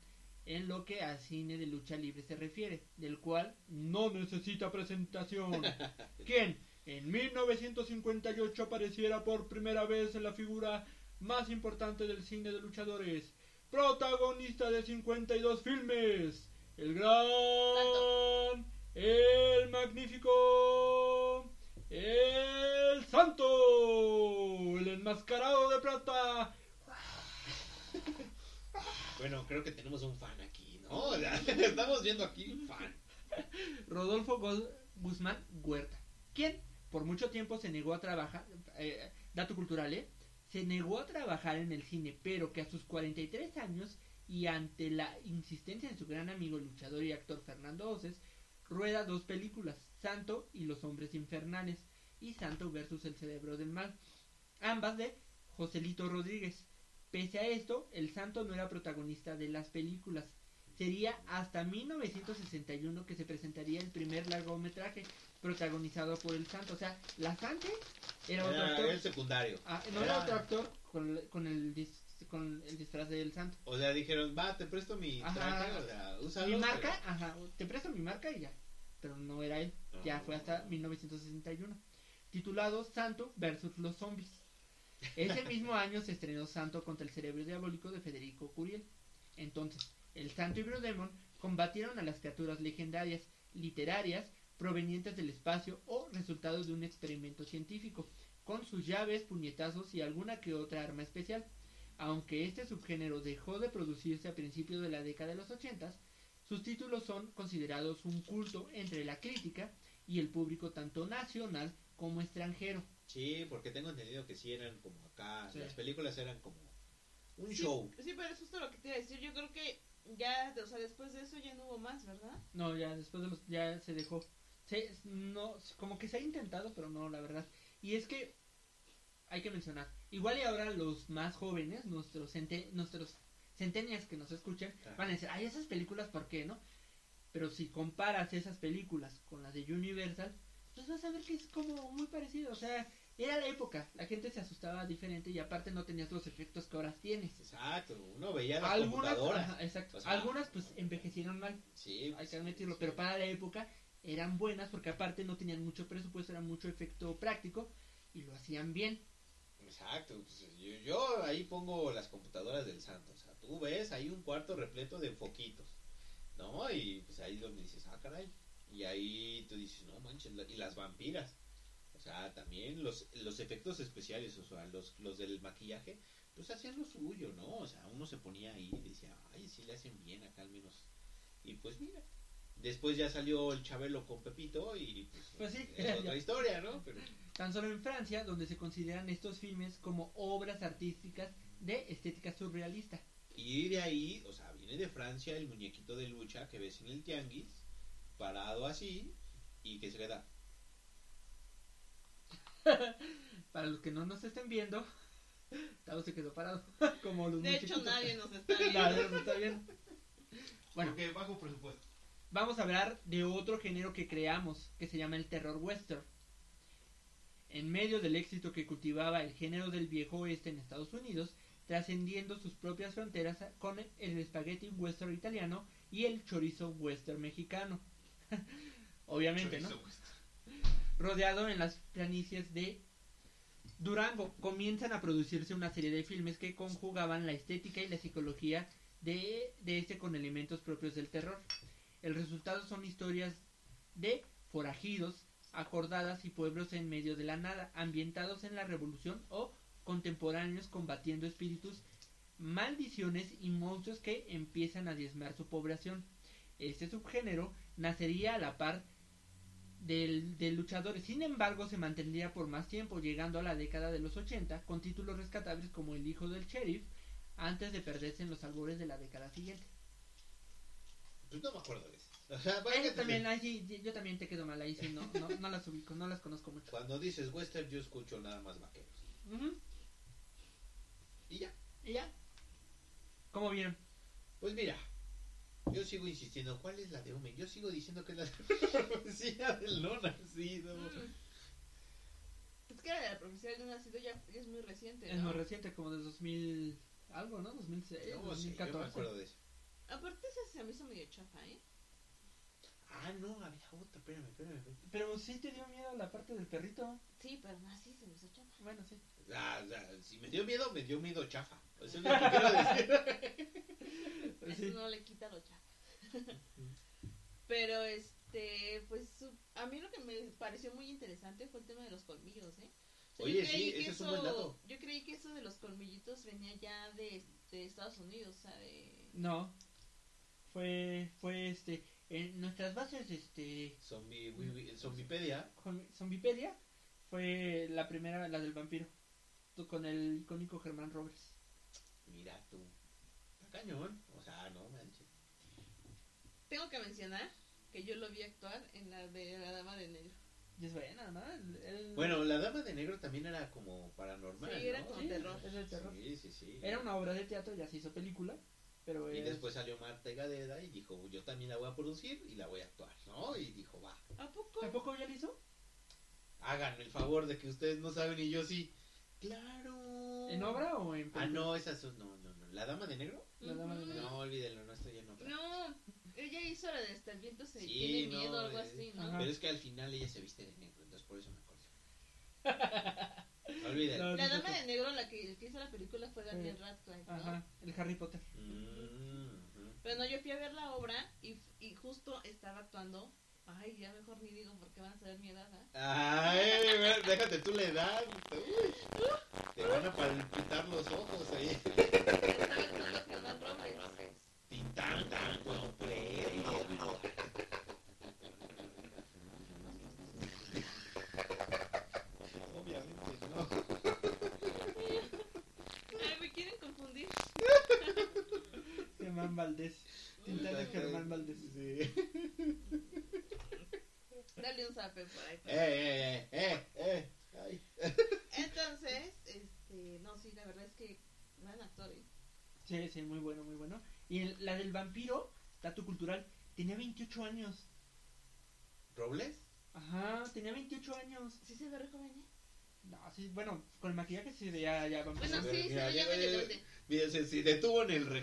en lo que al cine de lucha libre se refiere, del cual no necesita presentación. Quien en 1958 apareciera por primera vez en la figura más importante del cine de luchadores, protagonista de 52 filmes, el gran, el magnífico, el santo, el enmascarado de plata, Bueno, creo que tenemos un fan aquí, ¿no? Estamos viendo aquí un fan. Rodolfo Guzmán Huerta, quien por mucho tiempo se negó a trabajar, eh, dato cultural, ¿eh? se negó a trabajar en el cine, pero que a sus 43 años y ante la insistencia de su gran amigo luchador y actor Fernando Oces, rueda dos películas, Santo y Los Hombres Infernales y Santo versus el Cerebro del Mal, ambas de Joselito Rodríguez, Pese a esto, el santo no era protagonista de las películas. Sería hasta 1961 que se presentaría el primer largometraje protagonizado por el santo. O sea, la Sante era otro Era actor. el secundario. Ah, no era Era- otro actor con, con el dis- con el disfraz del santo. O sea, dijeron, va, te presto mi Ajá. traje, o sea, úsalo. mi pero- marca, ajá, te presto mi marca y ya. Pero no era él. Ya Ah. fue hasta 1961. Titulado Santo versus los zombies. Ese mismo año se estrenó Santo contra el cerebro diabólico de Federico Curiel. Entonces, el Santo y Blue Demon combatieron a las criaturas legendarias, literarias, provenientes del espacio o resultado de un experimento científico, con sus llaves, puñetazos y alguna que otra arma especial. Aunque este subgénero dejó de producirse a principios de la década de los 80, sus títulos son considerados un culto entre la crítica y el público tanto nacional como extranjero. Sí, porque tengo entendido que sí eran como acá, Sí. las películas eran como un Sí, show. Sí, pero eso es justo lo que te iba a decir. Yo creo que ya, o sea, después de eso ya no hubo más, ¿verdad? No, ya después de los ya se dejó. Se, no, como que se ha intentado, pero no, la verdad. Y es que hay que mencionar, igual y ahora los más jóvenes, nuestros cente, nuestros centenias que nos escuchan, van a decir, "Ay, esas películas, ¿por qué, no?" Pero si comparas esas películas con las de Universal, pues vas a ver que es como muy parecido, o sea, era la época, la gente se asustaba diferente y aparte no tenías los efectos que ahora tienes. Exacto, uno veía las Algunas, computadoras. ajá, exacto. O sea, Algunas pues envejecieron mal, Sí, hay pues, que admitirlo, sí. pero para la época eran buenas porque aparte no tenían mucho presupuesto, era mucho efecto práctico y lo hacían bien. Exacto, pues, yo, yo ahí pongo las computadoras del santo, o sea, tú ves ahí un cuarto repleto de foquitos, ¿no? Y pues ahí donde dices, ah, caray, y ahí tú dices, no manches, y las vampiras, o sea, también los, los efectos especiales, o sea, los, los del maquillaje, pues hacían lo suyo, ¿no? O sea, uno se ponía ahí y decía, ay, sí le hacen bien acá al menos, y pues mira. Después ya salió el Chabelo con Pepito y pues, Pues sí, es ya. otra historia, ¿no? Pero Tan solo en Francia, donde se consideran estos filmes como obras artísticas de estética surrealista. Y de ahí, o sea, viene de Francia el muñequito de lucha que ves en el tianguis, parado así, y que se queda. Para los que no nos estén viendo, Tavo se quedó parado, como los De hecho, nadie nos está viendo. Nadie nos está viendo. Bueno, Porque bajo presupuesto. Vamos a hablar de otro género que creamos, que se llama el terror western. En medio del éxito que cultivaba el género del viejo oeste en Estados Unidos, trascendiendo sus propias fronteras con el espagueti western italiano y el chorizo western mexicano. Obviamente, ¿no? Chorizo western. rodeado en las planicies de Durango. Comienzan a producirse una serie de filmes que conjugaban la estética y la psicología de, de este con elementos propios del terror. El resultado son historias de forajidos, acordadas y pueblos en medio de la nada, ambientados en la revolución o contemporáneos combatiendo espíritus, maldiciones y monstruos que empiezan a diezmar su población. Este subgénero nacería a la par del, del luchador. Sin embargo, se mantendría por más tiempo, llegando a la década de los 80, con títulos rescatables como El hijo del sheriff, antes de perderse en los albores de la década siguiente. Pues no me acuerdo de. O sea, ¿para qué te- también, ahí yo también te quedo mal, ahí sí, no, no, no las ubico, no las conozco mucho. Cuando dices western, yo escucho nada más vaqueros. Ujú, Y ya. Y ya. ¿Cómo vieron? Pues mira, yo sigo insistiendo, ¿cuál es la de Omen? Yo sigo diciendo que es la de profecía del no nacido. Mm. Es que la de la profecía del no nacido ya, es muy reciente. Es ¿no? muy reciente, como de 2000, algo, ¿no? 2006, No, sí, yo me 2014. acuerdo de eso. Aparte, esa se me hizo medio chafa, ¿eh? Ah, no, había otra, espérame, espérame. espérame. Pero sí te dio miedo la parte del perrito. Sí, pero no, sí se me hizo chafa. Bueno, sí. Ah, o sea, si me dio miedo, me dio miedo chafa. Eso es lo que quiero decir. Pues Eso sí. no le quita lo chafa. pero, este, pues, su- a mí lo que me pareció muy interesante fue el tema de los colmillos, ¿eh? O sea, Oye, yo creí sí, que ese es un buen dato. Yo creí que eso de los colmillitos venía ya de, de Estados Unidos, o sea, de... No. Fue, fue este, en nuestras bases, este, Zombie, wi- Zombipedia. Zombipedia, fue la primera, la del vampiro. Tú Con el icónico Germán Roberts. Mira tú. Está cañón. O sea, no manches. Tengo que mencionar que yo lo vi actuar en la de La Dama de Negro. Y es buena, ¿no? El- el- Bueno, la dama de negro también era como paranormal. Sí, era ¿no? como Sí, terror. es de terror. Sí, sí, sí. Era una obra de teatro, ya se hizo película, pero Y es- después salió Marta Gadeda y dijo, yo también la voy a producir y la voy a actuar, ¿no? Y dijo, va, ¿A poco? ¿A poco ya lo hizo? háganme el favor de que ustedes no saben y yo sí. Claro. ¿En obra o en Ah, película? no, esas son, no, no, no. ¿La dama de negro? La dama de negro. No, olvídenlo, no estoy en obra. No, ella hizo la de hasta el viento se Sí, tiene no, miedo, algo eh, así, ¿no? Ajá. Pero es que al final ella se viste de negro, entonces por eso me acuerdo. No, La dama de negro, la que, que hizo la película fue Daniel Sí. Radcliffe, ¿no? Ajá, el Harry Potter. Mm. Pero no, yo fui a ver la obra y, y justo estaba actuando. Ay, ya mejor ni digo porque van a saber mi edad. ¿ah? Ay, déjate tú la edad. Te van a palpitar los ojos ahí. Tintán, tan, puedo creer. Obviamente no. Ay, me quieren confundir. Germán Valdés. Tinta de Germán Valdés. Sí. Dale un zape por ahí. Eh, eh, eh, eh, eh. Ay. Entonces, este, no, sí, la verdad es que gran actor. ¿eh? Sí, sí, muy bueno, muy bueno. Y el- la del vampiro, dato cultural, tenía 28 años. ¿Robles? Ajá, tenía 28 años. ¿Sí se ve re joven, eh? No, sí, bueno, con el maquillaje sí, ya, ya vampiro. Bueno, ver, sí, ve ya mira. grande. Mira, se, se detuvo en el re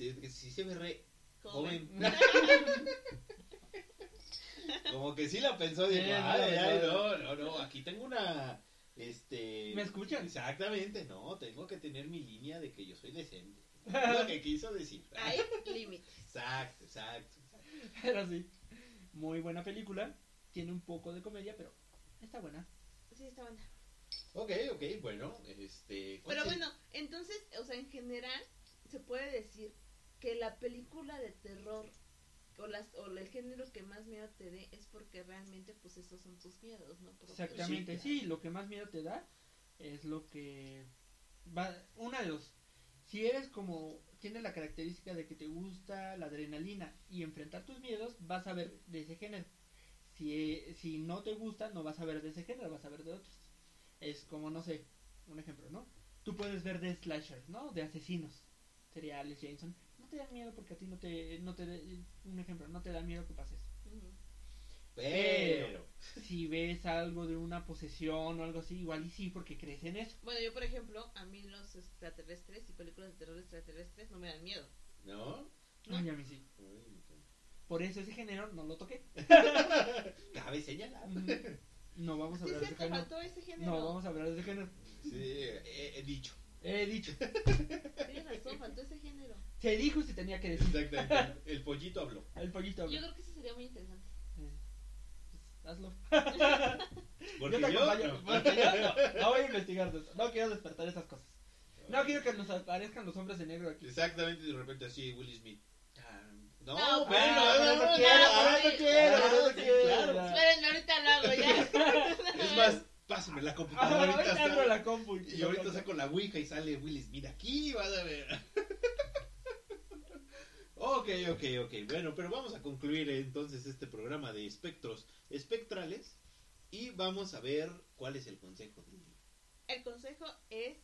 joven. Sí, sí se ve re joven. Como que sí la pensó, dijo, Sí, ay, no, ay, ay, no. no, aquí tengo una, este... ¿Me escuchan? Exactamente, no, tengo que tener mi línea de que yo soy decente. Es lo que quiso decir. Hay límites. Exacto, exacto, exacto. Pero sí, muy buena película. Tiene un poco de comedia, pero está buena. Sí, está buena. Ok, ok, bueno, este... ¿cuál Pero bueno, entonces, o sea, en general, se puede decir que la película de terror o, las, o el género que más miedo te dé es porque realmente, pues, esos son tus miedos, ¿no? Propios. Exactamente, Sí, lo que más miedo te da es lo que va, una de dos. Si eres como tienes la característica de que te gusta la adrenalina y enfrentar tus miedos, vas a ver de ese género. Si, si no te gusta, no vas a ver de ese género, vas a ver de otros. Es como, no sé, un ejemplo, ¿no? Tú puedes ver de slashers, ¿no? De asesinos. Sería Alex Jameson. No te da miedo porque a ti no te, no te, un ejemplo, no te da miedo que pases. Pero... Si ves algo de una posesión o algo así, igual y sí, porque crees en eso. Bueno, yo, por ejemplo, a mí los extraterrestres y películas de terror extraterrestres no me dan miedo. ¿No? No. Ay, a mí sí. Por eso ese género no lo toqué. Cabe señalar. No vamos a Sí, hablar de ese género. faltó ese género. No, vamos a hablar de ese género. Sí, he, he dicho. He dicho. Faltó ese género. Se dijo y se tenía que decir. Exactamente. El pollito habló. El pollito. Yo habla. creo que eso sería muy interesante. Eh, pues, hazlo. Porque yo te yo, acompaño. no. porque yo no, no voy a investigar. No quiero despertar esas cosas. No quiero que nos aparezcan los hombres de negro aquí. Exactamente, de repente así, Will Smith. Ah, No, No, bueno, Ah, no, no, no no, quiero, pero no, quiero, Ah, pero no quiero. Espérenme, ahorita lo hago ya. Es más, pásame la Ah, computadora. ahorita ahorita abro la compu. y- Y ahorita saco la Ouija y sale Will Smith aquí, vas a ver. ok, ok, ok. Bueno, pero vamos a concluir entonces este programa de espectros espectrales y vamos a ver cuál es el consejo. El consejo es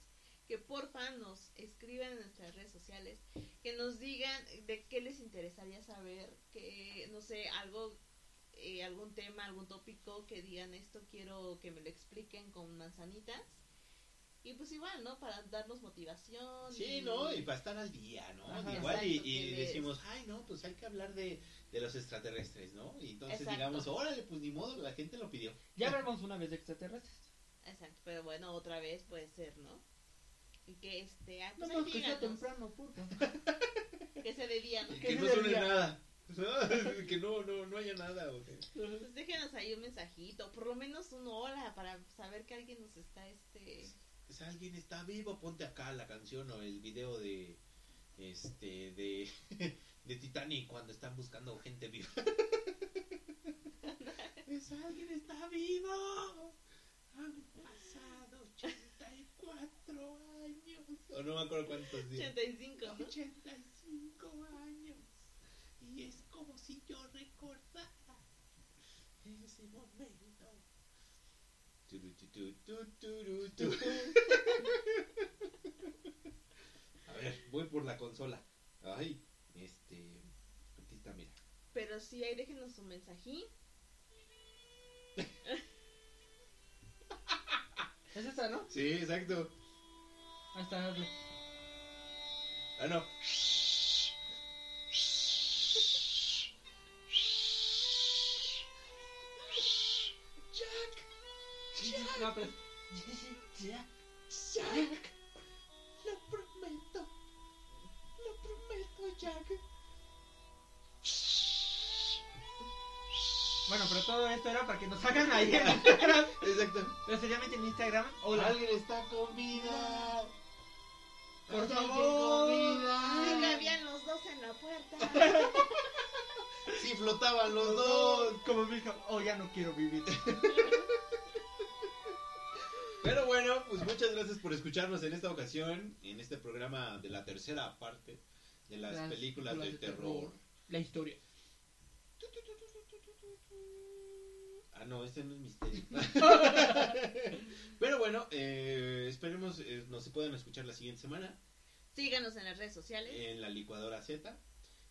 que porfa nos escriban en nuestras redes sociales, que nos digan de qué les interesaría saber, que no sé, algo, eh, algún tema, algún tópico, que digan esto quiero que me lo expliquen con manzanitas. Y pues igual, ¿no? Para darnos motivación. Sí, ¿no? Y para estar al día, ¿no? Ajá. Igual y, Exacto, y que les- decimos, ay, no, pues hay que hablar de, de los extraterrestres, ¿no? Y entonces Exacto. digamos, órale, pues ni modo, la gente lo pidió. Ya hablamos una vez de extraterrestres. Exacto, pero bueno, otra vez puede ser, ¿no? Y que este, ah, No pues me ahí escuché díganos, temprano, porfa. que se debía, ¿no? Y ¿Qué que no suene nada. que no, no, no haya nada, ¿ok? Pues déjenos ahí un mensajito, por lo menos un hola para saber que alguien nos está, este... Si alguien está vivo, ponte acá la canción o el video de este de, de Titanic cuando están buscando gente viva. es alguien está vivo. Han pasado 84 años. O no me acuerdo cuántos días. 85, ¿no? 85 años. Y es como si yo recordara ese momento Turu, tu, tu, tu, turu, tu. A ver, voy por la consola. Ay, este. Aquí está, mira. Pero sí, ahí déjenos su mensajín. Es esa, ¿no? Sí, exacto. Ahí está, hazle. Ah, no. No, pero... Jack, lo prometo. Lo prometo, Jack. Bueno, pero todo esto era para que nos hagan ahí en Instagram. Exacto. Pero seriamente en Instagram. Hola. Alguien está con vida. Por favor. vida. cabían los dos en la puerta. Sí, flotaban los dos. Como mi hija, oh, ya no quiero vivir. Pero bueno, pues muchas gracias por escucharnos en esta ocasión, en este programa de la tercera parte de las, Las películas, de, películas de terror. terror. La historia. Ah, no, este no es misterio. Pero bueno, eh, esperemos eh, nos se puedan escuchar la siguiente semana Síganos en las redes sociales. en la licuadora Z.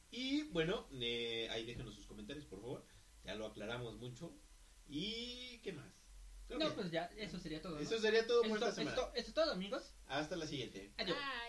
Y bueno, eh, ahí déjenos sus comentarios, por favor. Ya lo aclaramos mucho. ¿Y qué más? No, pues ya, eso sería todo. ¿no? eso sería todo por Eso, esta semana. esto, esto es todo, amigos. Hasta la siguiente. Adiós. Bye.